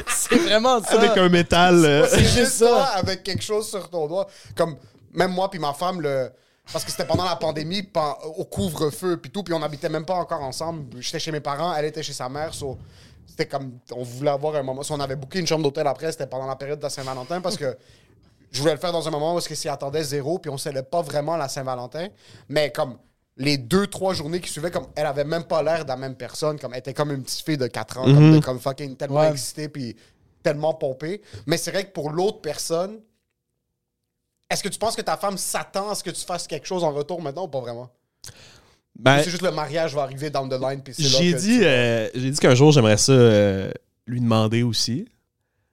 S1: C'est vraiment ça.
S3: Avec un métal. euh,
S2: C'est
S1: juste
S2: juste
S1: ça.
S2: toi avec quelque chose sur ton doigt. Comme même moi puis ma femme, le... parce que c'était pendant la pandémie, au couvre-feu puis tout, puis on habitait même pas encore ensemble. J'étais chez mes parents, elle était chez sa mère. so- C'était comme, on voulait avoir un moment. Si on avait booké une chambre d'hôtel après, c'était pendant la période de Saint-Valentin parce que je voulais le faire dans un moment où est-ce que s'y attendait zéro, puis on savait pas vraiment la Saint-Valentin. Mais comme les deux, trois journées qui suivaient, comme elle avait même pas l'air de la même personne, comme elle était comme une petite fille de 4 ans, comme, de- comme fucking tellement
S1: Ouais.
S2: excitée, puis tellement pompée. Mais c'est vrai que pour l'autre personne, est-ce que tu penses que ta femme s'attend à ce que tu fasses quelque chose en retour maintenant ou pas vraiment?
S3: ben,
S2: c'est juste le mariage va arriver down the line, puis c'est là
S3: j'ai dit,
S2: tu-
S3: euh, j'ai dit qu'un jour, j'aimerais ça euh, lui demander aussi.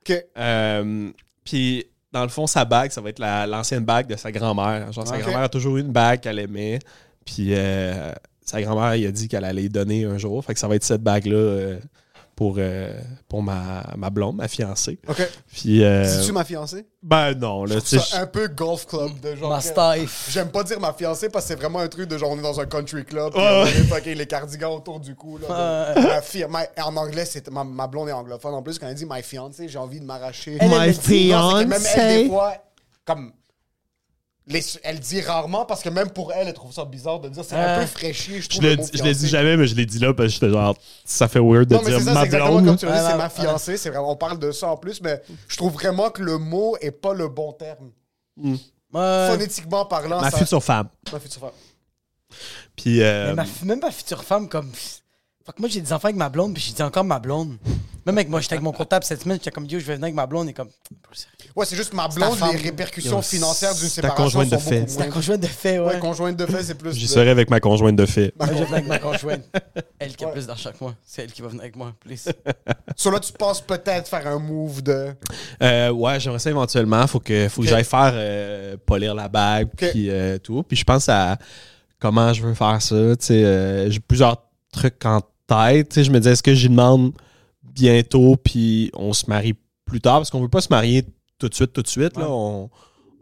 S2: Ok.
S3: Euh, Puis, dans le fond, sa bague, ça va être la- l'ancienne bague de sa grand-mère. Genre, sa grand-mère a toujours eu une bague qu'elle aimait. Puis, euh, sa grand-mère, il a dit qu'elle allait donner un jour. Fait que ça va être cette bague-là euh, pour, euh, pour ma, ma blonde, ma fiancée.
S2: Ok.
S3: Puis, euh,
S2: C'est-tu ma fiancée?
S3: ben non, là, tu sais,
S2: C'est un peu golf club de genre.
S1: Ma staff.
S2: J'aime pas dire ma fiancée parce que c'est vraiment un truc de genre on est dans un country club. puis on
S3: ouais.
S2: est fucking les cardigans autour du cou. Là, de- ma en anglais, c'est ma, ma blonde est anglophone. En plus, quand elle dit my fiancée, j'ai envie de m'arracher.
S1: Elle, elle
S3: My
S1: le dit.
S2: Non, c'est que même elle, des
S3: fiancée.
S2: fois, comme. Les- elle dit rarement parce que même pour elle, elle trouve ça bizarre de dire. C'est un
S1: Ah.
S2: peu fraîchier, je
S3: je
S2: trouve.
S3: l'ai
S2: le
S3: je l'ai dit jamais, mais je l'ai dit là parce que j'étais genre, ça fait weird de
S2: Non, mais
S3: dire
S2: c'est ça,
S3: ma
S2: c'est exactement
S3: blonde.
S2: comme tu l'as dit,
S1: Ouais,
S2: c'est
S1: ouais,
S2: ma fiancée. C'est vraiment, on parle de ça en plus, mais je trouve vraiment que le mot est pas le bon terme.
S1: Ouais.
S2: Phonétiquement parlant,
S3: Ma
S2: ça-
S3: future femme.
S2: Ma future femme.
S3: Puis, euh,
S1: Mais ma, même ma future femme, comme. Fuck, moi, j'ai des enfants avec ma blonde, puis j'ai dit encore ma blonde. Même avec moi, j'étais avec mon comptable cette semaine, j'étais comme, Dieu, je vais venir avec ma blonde, et comme. Bro, sérieux?
S2: Ouais, c'est juste ma
S1: ta
S2: blonde,
S1: femme.
S2: les répercussions financières d'une
S3: c'est ta
S2: séparation sont
S3: conjointe de fait.
S1: C'est la conjointe de fait, ouais.
S2: Ouais, conjointe de fait, c'est plus.
S3: j'y
S2: de-
S3: serai avec ma conjointe de fait.
S1: Moi, je vais venir avec ma conjointe. <laughs> Elle qui a
S2: Ouais.
S1: plus d'argent que moi. C'est elle qui va venir avec moi, please. <laughs>
S2: Sur là, tu penses peut-être faire un move de.
S3: Euh, ouais, j'aimerais ça éventuellement. Faut que, faut que j'aille faire euh, polir la bague,
S2: Ok.
S3: puis euh, tout. Puis je pense à comment je veux faire ça. Tu sais, euh, j'ai plusieurs trucs en tête. Tu sais, je me disais, est-ce que j'y demande bientôt, puis on se marie plus tard? Parce qu'on veut pas se marier tout de suite, tout de suite. Là. On,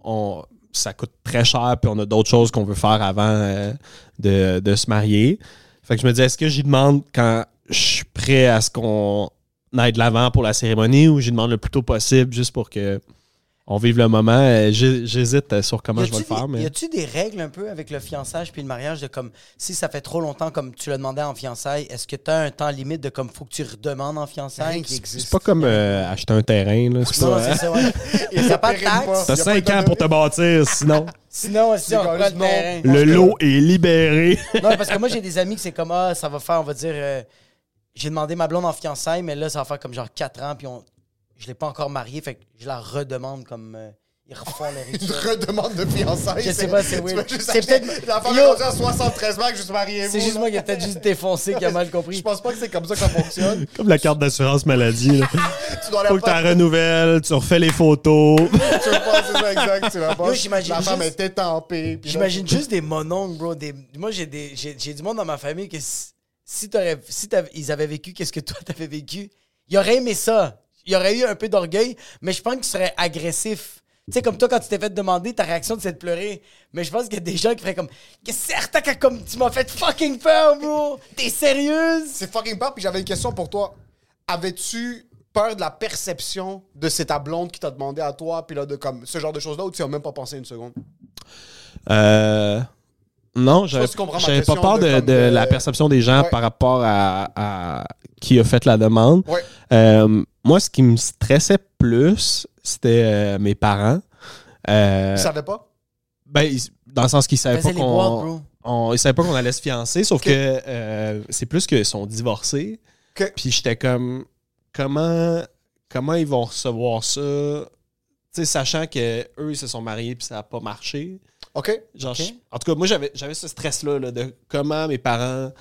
S3: on- ça coûte très cher, puis on a d'autres choses qu'on veut faire avant euh, de, de se marier. Fait que je me dis, est-ce que j'y demande quand je suis prêt à ce qu'on aille de l'avant pour la cérémonie ou j'y demande le plus tôt possible juste pour que on vive le moment? Euh, J'hésite euh, sur comment je vais le faire,
S1: des-
S3: mais.
S1: Y a-tu des règles un peu avec le fiançage puis le mariage de comme si ça fait trop longtemps comme tu l'as demandé en fiançailles, est-ce que tu as un temps limite de comme faut que tu redemandes en fiançailles
S2: qui.
S3: C'est pas comme euh, acheter un terrain, là. C'est
S1: Non, c'est ça, ouais. Il n'y a pas de <laughs> taxe.
S3: T'as
S2: Y a
S3: 5
S2: pas de
S3: ans pour te bâtir, sinon <laughs>
S1: Sinon, si on le terrain.
S3: le lot est libéré.
S1: Non, parce que moi, j'ai des amis que c'est comme, ah, ça va faire, on va dire, euh, j'ai demandé ma blonde en fiançailles, mais là, ça va faire comme genre 4 ans, puis on, je l'ai pas encore mariée, fait que je la redemande comme, euh, ils refont <laughs> le
S2: Une
S1: rituel.
S2: redemande de fiançailles.
S1: Je sais pas, c'est weird.
S2: C'est
S1: C'est peut-être-
S2: La femme
S1: Yo!
S2: est rendue à 73 ans que je suis marié.
S1: C'est juste moi qui ai peut-être juste défoncé, qui a mal
S2: Je
S1: compris.
S2: pense pas que c'est comme ça que ça fonctionne.
S3: Comme la carte d'assurance maladie. Là. <laughs>
S2: tu dois
S3: Faut que tu la renouvelles, tu refais les photos. <laughs>
S2: Tu veux pas, c'est ça, exact. Tu vas pas.
S1: Yo, j'imagine
S2: La femme
S1: juste-
S2: puis là,
S1: J'imagine juste des mononcles, bro. Des... Moi, j'ai des... j'ai j'ai du monde dans ma famille que si, si, t'aurais- si t'avais- ils avaient vécu qu'est-ce que toi t'avais vécu, ils auraient aimé ça. Il y aurait eu un peu d'orgueil, mais je pense qu'ils seraient agressifs. Tu sais, comme toi, quand tu t'es fait demander, ta réaction, c'est de pleurer. Mais je pense qu'il y a des gens qui feraient comme Que certain que comme tu m'as fait fucking peur, bro! T'es sérieuse?
S2: C'est fucking peur. Puis j'avais une question pour toi. Avais-tu peur de la perception de c'est ta blonde qui t'a demandé à toi, puis là, de comme ce genre de choses-là, ou tu as même pas pensé une seconde?
S3: Euh, non, j'avais pas peur
S2: de
S3: de,
S2: comme
S3: de
S2: de-
S3: la perception des gens
S2: Ouais.
S3: par rapport à, à qui a fait la demande.
S2: Ouais.
S3: Euh, moi, ce qui me stressait plus, c'était euh, mes parents. Euh,
S2: Tu savais pas?
S3: ben, ils- dans le sens qu'ils savaient pas qu'on on- ils savaient pas qu'on allait se fiancer, sauf que euh, c'est plus qu'ils sont divorcés. Puis j'étais comme, comment, comment ils vont recevoir ça? Tu sais, sachant que eux ils se sont mariés puis ça n'a pas marché.
S2: OK.
S3: Genre,
S1: Ok.
S3: je- en tout cas, moi, j'avais, j'avais ce stress-là là, de comment mes parents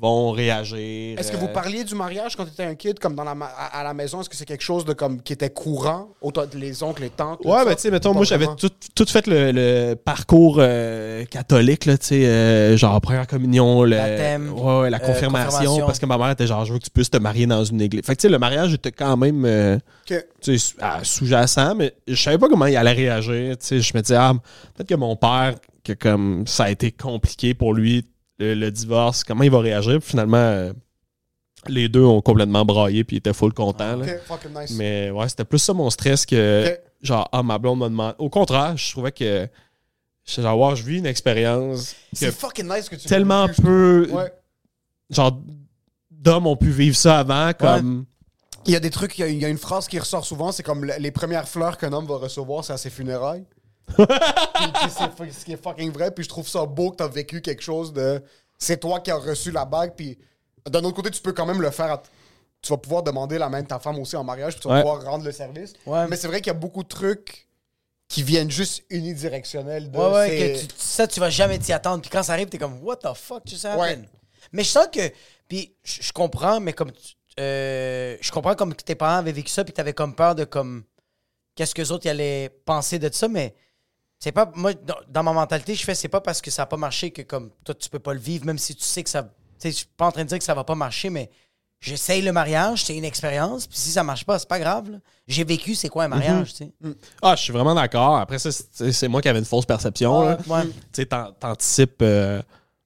S3: vont réagir.
S2: Est-ce que
S3: euh,
S2: vous parliez du mariage quand tu étais un kid, comme dans la ma- à, à la maison? Est-ce que c'est quelque chose de comme qui était courant? Autant les oncles, les tantes? tout
S3: Ouais, ben, tu sais, mettons, moi, j'avais tout, tout fait le, le parcours euh, catholique, là, tu sais, euh, genre première communion, le,
S1: Baptême,
S3: ouais, ouais, la
S1: euh,
S3: confirmation, parce que ma mère était genre, je veux que tu puisses te marier dans une église. Fait que, tu sais, le mariage était quand même, euh,
S2: OK.
S3: tu sais, à- sous-jacent, mais je savais pas comment il allait réagir, tu sais, je me disais, ah, peut-être que mon père, que comme ça a été compliqué pour lui, le, le divorce, comment il va réagir, Puis finalement, euh, les deux ont complètement braillé, puis ils étaient full contents, là.
S2: Nice.
S3: Mais ouais, c'était plus ça mon stress que genre ah ma blonde m'a demandé. Au contraire, je trouvais que je genre wow, je vis une expérience
S2: C'est
S3: que
S2: fucking nice que tu
S3: tellement peu.
S2: Ouais.
S3: genre d'hommes ont pu vivre ça avant comme
S2: Il y a des trucs, il y a, il y a une phrase qui ressort souvent, c'est comme le- les premières fleurs qu'un homme va recevoir, c'est à ses funérailles. C'est ce qui est fucking vrai, puis je trouve ça beau que t'as vécu quelque chose de. C'est toi qui as reçu la bague, puis d'un autre côté, tu peux quand même le faire. à- Tu vas pouvoir demander la main de ta femme aussi en mariage, puis tu vas
S3: Ouais.
S2: pouvoir rendre le service.
S1: Ouais.
S2: Mais c'est vrai qu'il y a beaucoup de trucs qui viennent juste unidirectionnels. De,
S1: Ouais, ouais, que tu, ça, tu vas jamais t'y attendre. Puis quand ça arrive, t'es comme, what the fuck, tu sais,
S2: Ouais.
S1: Mais je sens que, puis je comprends, mais comme, euh, je comprends comme que tes parents avaient vécu ça, puis t'avais comme peur de comme, qu'est-ce que les autres y allaient penser de ça, mais c'est pas, moi, dans, ma mentalité, je fais, c'est pas parce que ça a pas marché que comme, toi, tu peux pas le vivre, même si tu sais que ça, tu sais, je suis pas en train de dire que ça va pas marcher, mais j'essaye le mariage, c'est une expérience, puis si ça marche pas, c'est pas grave. J'ai vécu, c'est quoi un mariage, tu sais?
S3: ah je suis vraiment d'accord. Après ça c'est moi qui avais une fausse perception.
S1: Ouais.
S3: Tu sais t'an- t'anticipes euh,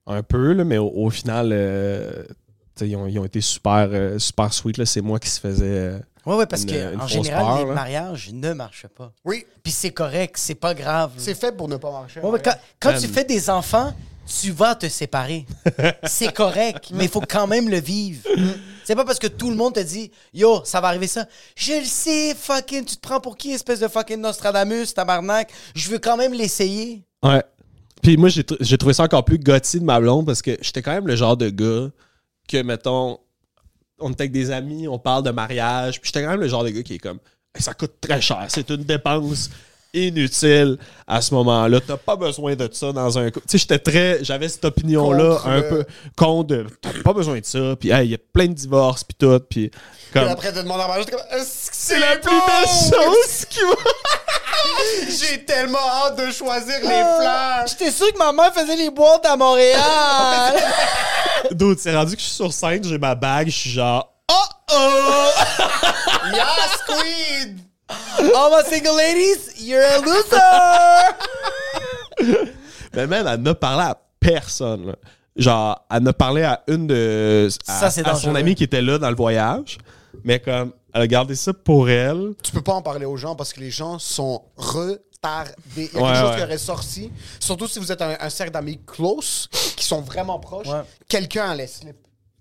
S3: un peu là, mais au, au final euh, ils, ont, ils ont été super euh, super sweet c'est moi qui se faisait euh,
S1: Ouais, ouais, parce
S3: Une-
S1: que
S3: une
S1: en
S3: fausse
S1: général,
S3: peur,
S1: les
S3: là.
S1: mariages ne marchent pas.
S2: Oui,
S1: Puis c'est correct, c'est pas grave.
S2: c'est fait pour ne pas marcher.
S1: Ouais, ouais, quand tu fais des enfants, tu vas te séparer. <laughs> c'est correct, mais il faut quand même le vivre. c'est pas parce que tout le monde te dit Yo, ça va arriver ça. Je le sais, fucking, tu te prends pour qui, espèce de fucking Nostradamus, tabarnak? Je veux quand même l'essayer.
S3: Ouais. Puis moi, j'ai tr- j'ai trouvé ça encore plus gothique de ma blonde parce que j'étais quand même le genre de gars que, mettons, on était avec des amis, on parle de mariage, puis j'étais quand même le genre de gars qui est comme, Hey, ça coûte très cher, c'est une dépense inutile à ce moment-là. T'as pas besoin de ça dans un couple. Tu sais, j'étais très, j'avais cette opinion-là
S2: Contre
S3: un peu contre de, t'as pas besoin de ça, puis hey, il y a plein de divorces, puis tout, puis comme,
S2: après, te demander en mariage, comme,
S3: c'est la plus belle chose qui va. <laughs>
S2: J'ai tellement hâte de choisir les
S1: Ah.
S2: fleurs.
S1: J'étais sûr que ma mère faisait les boîtes à Montréal. <laughs>
S3: D'autres, c'est rendu que je suis sur scène, j'ai ma bague, je suis genre, oh oh! <laughs>
S2: Yes, queen!
S1: All my single ladies, you're a loser.
S3: Mais man, elle n'a parlé à personne. là. Genre, elle n'a parlé à une de. À,
S1: Ça, c'est
S3: à son amie qui était là dans le voyage. Mais comme, elle a gardé ça pour elle.
S2: tu peux pas en parler aux gens parce que les gens sont retardés. Il y a quelque
S3: Ouais,
S2: chose
S3: ouais.
S2: qui aurait sorti. Surtout si vous êtes un, un cercle d'amis close, qui sont vraiment proches.
S1: Ouais.
S2: Quelqu'un allait slip.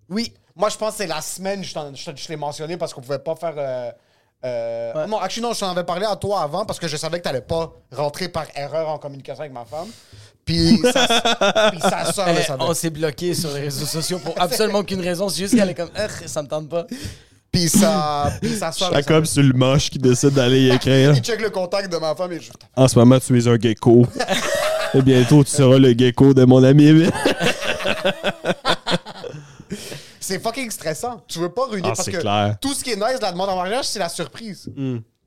S1: Oui.
S2: Moi, je pense que c'est la semaine, je, t'en- je, te- je l'ai mentionné parce qu'on pouvait pas faire. euh, euh,
S1: Ouais.
S2: Non, actually, non, je t'en avais parlé à toi avant parce que je savais que t'allais pas rentrer par erreur en communication avec ma femme. Puis ça, <laughs> puis soeur le
S1: Eh, on s'est bloqué sur les réseaux sociaux pour <laughs> absolument aucune raison. C'est juste qu'elle est comme, Ugh, ça me tente pas.
S2: Puis sa, puis soeur le
S3: Jacob, c'est le moche qui décide d'aller <laughs> y écrire.
S2: Il check le contact de ma femme et je...
S3: En ce moment, tu es un gecko. <laughs> Et bientôt, tu seras le gecko de mon ami. <laughs>
S2: C'est fucking stressant. Tu veux pas ruiner
S3: Ah,
S2: parce que
S3: clair.
S2: tout ce qui est nice de la demande en mariage, c'est la surprise.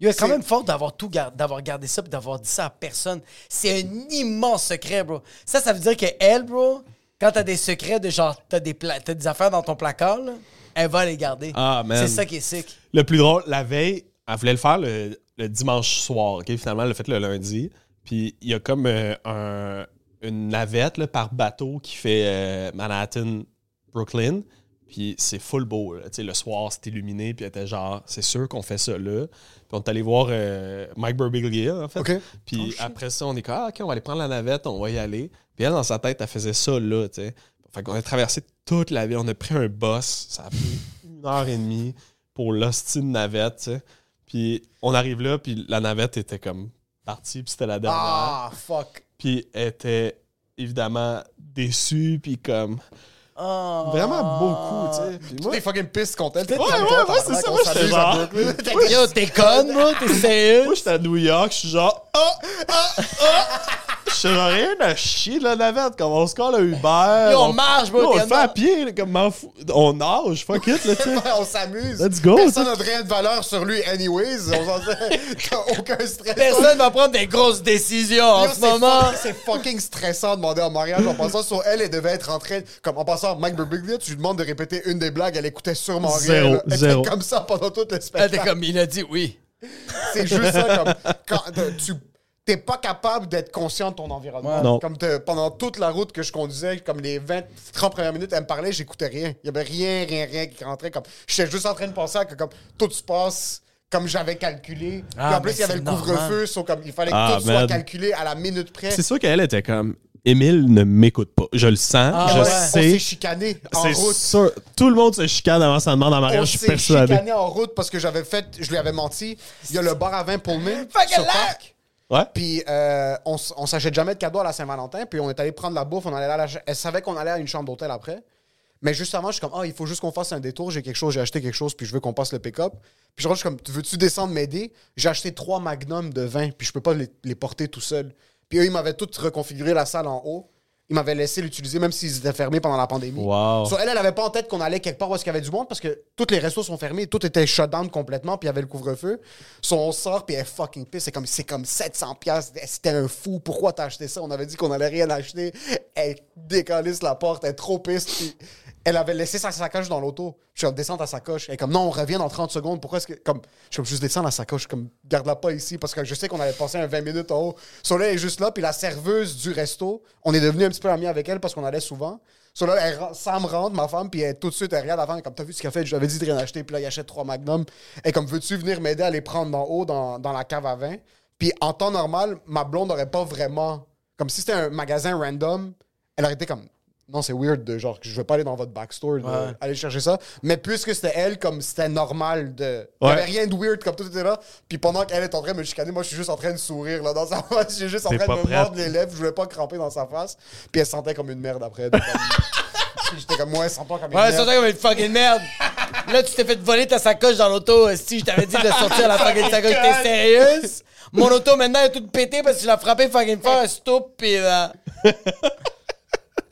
S1: Il est quand même fort d'avoir tout gar- d'avoir gardé ça et d'avoir dit ça à personne. C'est un immense secret, bro. Ça, ça veut dire que elle, bro, quand t'as des secrets de genre, t'as des, pla- t'as des affaires dans ton placard, là, elle va les garder.
S3: Ah, man.
S1: C'est ça qui est sick.
S3: Le plus drôle, la veille, elle voulait le faire le, le dimanche soir. ok? Finalement, elle l'a fait le lundi. Puis il y a comme euh, un- une navette là, par bateau qui fait euh, Manhattan-Brooklyn. Puis c'est full beau. là. Tu sais, Le soir, c'est illuminé. Puis elle était genre, c'est sûr qu'on fait ça là. Puis on est allé voir euh, Mike Birbiglia, en fait.
S2: OK.
S3: Puis après ça, on est comme, ah, OK, on va aller prendre la navette, on va y aller. Puis elle, dans sa tête, elle faisait ça là, tu sais. Fait qu'on a traversé toute la ville. On a pris un bus. Ça a pris une heure et demie pour l'hostie de navette, tu sais. Puis on arrive là, puis la navette était comme partie, puis c'était la dernière.
S2: Ah, fuck.
S3: Puis elle était évidemment déçue, puis comme...
S1: Oh.
S3: Vraiment beaucoup, tu sais. Puis moi,
S2: t'es fucking pisse contre elle.
S3: Ouais, ouais, ouais, c'est ça, moi, j'étais genre-
S1: Yo, t'es conne, bro? T'es sérieux?
S3: moi, j'étais à New York, je suis genre... Ah! Ah! Ah! Genre rien à chier de la navette, comme on se colle à Uber.
S1: Yo, on marche, bro,
S3: on le fait à pied, là, comme m'en fous. On nage, fuck it, là, tu sais. <laughs>
S2: on s'amuse.
S3: Let's go,
S2: Personne
S3: ça.
S2: n'a de rien de valeur sur lui, anyways. On s'en <laughs> T'as aucun stress.
S1: Personne va prendre des grosses décisions en ce moment.
S2: fucking- C'est fucking stressant de demander en mariage en passant sur elle, elle devait être en train. Comme en passant, Mike Birbiglia, tu lui demandes de répéter une des blagues, elle écoutait sûrement rien.
S3: Zéro.
S2: Elle
S3: zéro.
S2: était comme ça pendant tout le
S1: Elle
S2: spectacle.
S1: était comme, il a dit oui.
S2: C'est juste ça, comme <laughs> quand tu t'es pas capable d'être conscient de ton environnement.
S3: Ouais. Non.
S2: Comme pendant toute la route que je conduisais, comme les 20, 30 premières minutes, elle me parlait, j'écoutais rien. Il y avait rien, rien, rien qui rentrait. Comme j'étais juste en train de penser à que comme tout se passe comme j'avais calculé.
S1: Ah,
S2: Puis en plus,
S1: mais
S2: il y avait le couvre-feu, so, comme il fallait que
S3: Ah,
S2: tout soit calculé à la minute près.
S3: C'est sûr qu'elle était comme... Émile ne m'écoute pas. Je le sens,
S1: Ah
S3: je
S1: ouais.
S2: On s'est
S3: sais.
S2: chicané en
S3: C'est
S2: route.
S3: sûr. Tout le monde se chicane avant sa demande en
S2: On
S3: mariage, je suis
S2: s'est
S3: persuadé.
S2: chicané en route parce que j'avais fait, je lui avais menti. Il y a le bar à vin Pullman! Parc. Puis euh, on, s'achète jamais de cadeaux à la Saint-Valentin. Puis on est allé prendre la bouffe. On allait à la- elle savait qu'on allait à une chambre d'hôtel après. Mais juste avant, je suis comme, ah, il faut juste qu'on fasse un détour. J'ai quelque chose, j'ai acheté quelque chose, puis je veux qu'on passe le pick-up. Puis je suis comme, veux-tu descendre m'aider? J'ai acheté trois magnums de vin, puis je peux pas les, les porter tout seul. Puis eux, ils m'avaient tout reconfiguré la salle en haut. Ils m'avaient laissé l'utiliser, même s'ils étaient fermés pendant la pandémie.
S3: Wow.
S2: So, elle, elle avait pas en tête qu'on allait quelque part où est-ce qu'il y avait du monde parce que tous les restos sont fermés, tout était shut down complètement, puis il y avait le couvre-feu. So, on sort, puis elle est fucking pisse. C'est comme, c'est comme 700 piastres. C'était un fou. Pourquoi t'as acheté ça? On avait dit qu'on allait rien acheter. Elle décalisse la porte, elle est trop pisse. Puis elle avait laissé sa sacoche dans l'auto. Je suis comme, descends ta sacoche. Elle est comme, non, on revient dans 30 secondes. Pourquoi est-ce que. Comme, je suis comme, juste descends la sacoche. Comme, garde-la pas ici parce que je sais qu'on allait passer un 20 minutes en haut. So là, elle est juste là. Puis la serveuse du resto, on est devenu un petit peu amis avec elle parce qu'on allait souvent. So là, elle, Sam rentre, ma femme, puis elle, tout de suite, elle regarde avant. Comme, t'as vu ce qu'elle fait? Je lui avais dit de rien acheter. Puis là, il achète trois magnums. Et comme, veux-tu venir m'aider à les prendre d'en haut dans, dans la cave à vin? Puis en temps normal, ma blonde n'aurait pas vraiment. Comme si c'était un magasin random, elle aurait été comme. Non, c'est weird de genre que je veux pas aller dans votre backstore, de
S1: Ouais.
S2: aller chercher ça. Mais puisque c'était elle, comme c'était normal de. Il y
S3: Ouais.
S2: avait rien de weird, comme tout était là. Puis pendant qu'elle est en train de me chicaner, moi je suis juste en train de sourire là dans sa <laughs> face. Je suis juste en train de me mordre les lèvres, je voulais pas cramper dans sa face. Puis elle se sentait comme une merde après. comme- <laughs> J'étais comme moi, elle se sent pas comme une
S1: Ouais,
S2: merde.
S1: c'est ça comme une fucking merde. Là, tu t'es fait voler ta sacoche dans l'auto. Si je t'avais dit de sortir la <laughs> fucking sacoche, t'es sérieuse? Mon auto maintenant est toute pétée parce que je l'ai frappé fucking fort, stupide.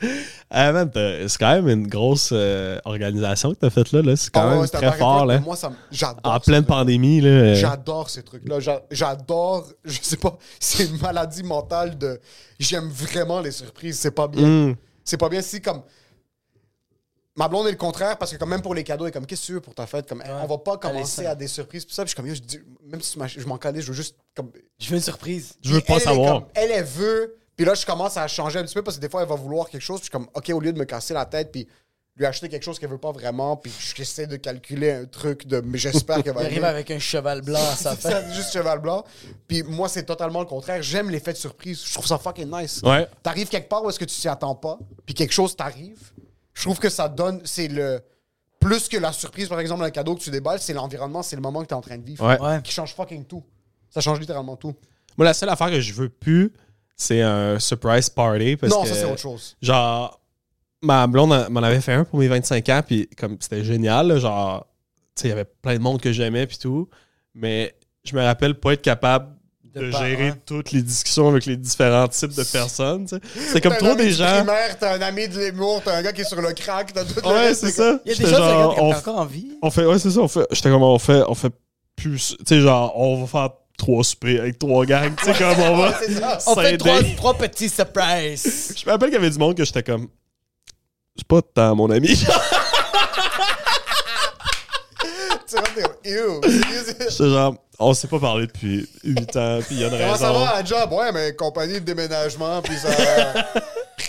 S1: <laughs>
S3: Ah, man, c'est quand même une grosse euh, organisation que t'as faite là. là. C'est quand
S2: Ah ouais,
S3: même très fort. Là.
S2: Moi, ça me- j'adore.
S3: En pleine pandémie. Là. euh,
S2: J'adore ces trucs-là. J'a- J'adore, <laughs> je sais pas, <laughs> c'est une maladie mentale de. J'aime vraiment les surprises. C'est pas bien.
S3: Mm.
S2: C'est pas bien si, comme. Ma blonde est le contraire parce que, quand même, pour les cadeaux, elle est comme, qu'est-ce que tu veux pour ta fête? Comme, on va pas commencer à des surprises. Puis ça, puis je suis comme, yo, je dis, même si je m'en calais, je veux juste. Comme,
S1: Je veux une surprise.
S3: Je veux pas
S2: elle, elle est
S3: savoir.
S2: comme- elle, elle veut, Puis là, je commence à changer un petit peu parce que des fois, elle va vouloir quelque chose. Puis je suis comme, OK, au lieu de me casser la tête, puis lui acheter quelque chose qu'elle veut pas vraiment, puis j'essaie de calculer un truc de. Mais j'espère qu'elle va
S1: Il arrive avec un cheval blanc à sa <laughs>
S2: ça, juste cheval blanc. Puis moi, c'est totalement le contraire. J'aime l'effet de surprise. Je trouve ça fucking nice.
S3: Ouais.
S2: T'arrives quelque part où est-ce que tu t'y attends pas, puis quelque chose t'arrive. Je trouve que ça donne. C'est le. Plus que la surprise, par exemple, un cadeau que tu déballes, c'est l'environnement, c'est le moment que t'es en train de vivre.
S3: Ouais.
S1: Ouais.
S2: Qui change fucking tout. Ça change littéralement tout.
S3: Moi, la seule affaire que je veux plus, c'est un surprise party. Parce
S2: non,
S3: que,
S2: ça, c'est autre chose.
S3: Genre, ma blonde en- m'en avait fait un pour mes 25 ans, puis comme c'était génial, là, genre, tu sais, il y avait plein de monde que j'aimais, puis tout. Mais je me rappelle pas être capable de, gérer toutes les discussions avec les différents types de <laughs> personnes. tu sais. C'est comme trop des gens.
S2: t'as un ami de l'humour, t'as un gars qui est sur le crack, t'as tout le
S3: Ouais, c'est ça.
S1: Il y a des gens qui ont encore en vie.
S3: on fait, ouais, c'est ça. On fait, j'étais comme, on fait, on fait plus. Tu sais, genre, on va faire trois soupers avec trois gangs. Tu sais, comme on va. <laughs>
S2: C'est ça.
S1: On fait trois, trois petits surprises.
S3: Je me rappelle qu'il y avait du monde que j'étais comme. C'est pas tant mon ami. <laughs>
S2: Tu vois, t'es comme, ew.
S3: J'étais genre, on s'est pas parlé depuis 8 ans, puis il y a une
S2: Comment ça
S3: raison.
S2: va à job? Ouais, mais compagnie de déménagement, puis ça,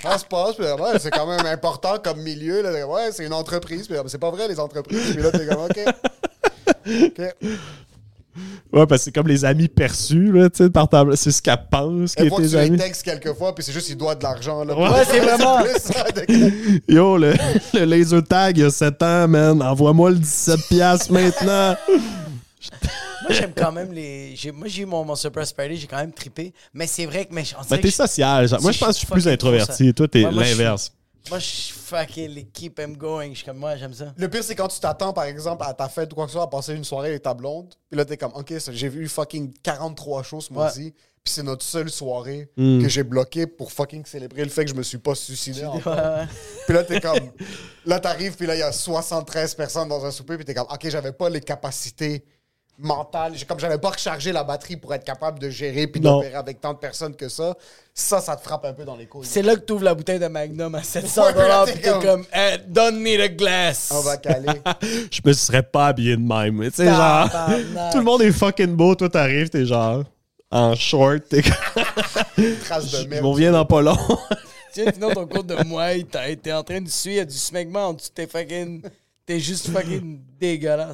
S2: ça se passe. Puis, ouais, c'est quand même important comme milieu. Là. Ouais, c'est une entreprise. Puis, c'est pas vrai, les entreprises. Puis là, t'es comme, OK. OK.
S3: Ouais, parce que c'est comme les amis perçus, là, tu sais, par ta... C'est ce qu'elle pense qui est tes amis.
S2: textes quelquefois, puis c'est juste qu'il doit de l'argent. Là.
S3: Ouais,
S1: c'est <laughs> vraiment- <laughs>
S2: plus
S3: Yo, le, <laughs> le laser tag, il y a 7 ans, man. Envoie-moi le 17$ piastres maintenant.
S1: Moi, j'aime quand même les. Moi, j'ai eu mon, mon surprise party, j'ai quand même trippé. Mais c'est vrai que. Mais, on
S3: Ben, t'es social. genre. Moi, je pense que je suis plus introverti. Toi, t'es
S1: Ouais,
S3: l'inverse.
S1: Moi, je suis fucking les keep them going. Je suis comme moi, j'aime ça.
S2: Le pire, c'est quand tu t'attends, par exemple, à ta fête ou quoi que ce soit, à passer une soirée avec ta blonde. Puis là, t'es comme, OK, j'ai vu fucking 43 shows ce mois-ci. Puis c'est notre seule soirée
S3: Hmm.
S2: que j'ai bloquée pour fucking célébrer le fait que je me suis pas suicidé.
S1: Ouais, ouais.
S2: Puis là, t'es comme. Là, t'arrives, puis là, il y a 73 personnes dans un souper, puis t'es comme, OK, j'avais pas les capacités mentales. J'ai- Comme j'avais pas rechargé la batterie pour être capable de gérer puis d'opérer avec tant de personnes que ça, ça, ça te frappe un peu dans les couilles.
S1: C'est là que tu ouvres la bouteille de Magnum à 700
S2: Ouais, là, t'es
S1: puis t'es
S2: comme-
S1: Eh, donne me the glass.
S2: On va caler. <laughs>
S3: Je me serais pas habillé de même. mais Tu sais, genre, <laughs> tout le monde est fucking beau. Toi, t'arrives, t'es genre en short. T'es
S2: Trace de <laughs>
S3: Je
S2: merde.
S3: m'en viens dans pas long.
S1: Tu sais, sinon ton cours de moi, t'as été en train de suivre, il y a du smegma en dessous de tes fucking. T'es juste fucking dégueulasse.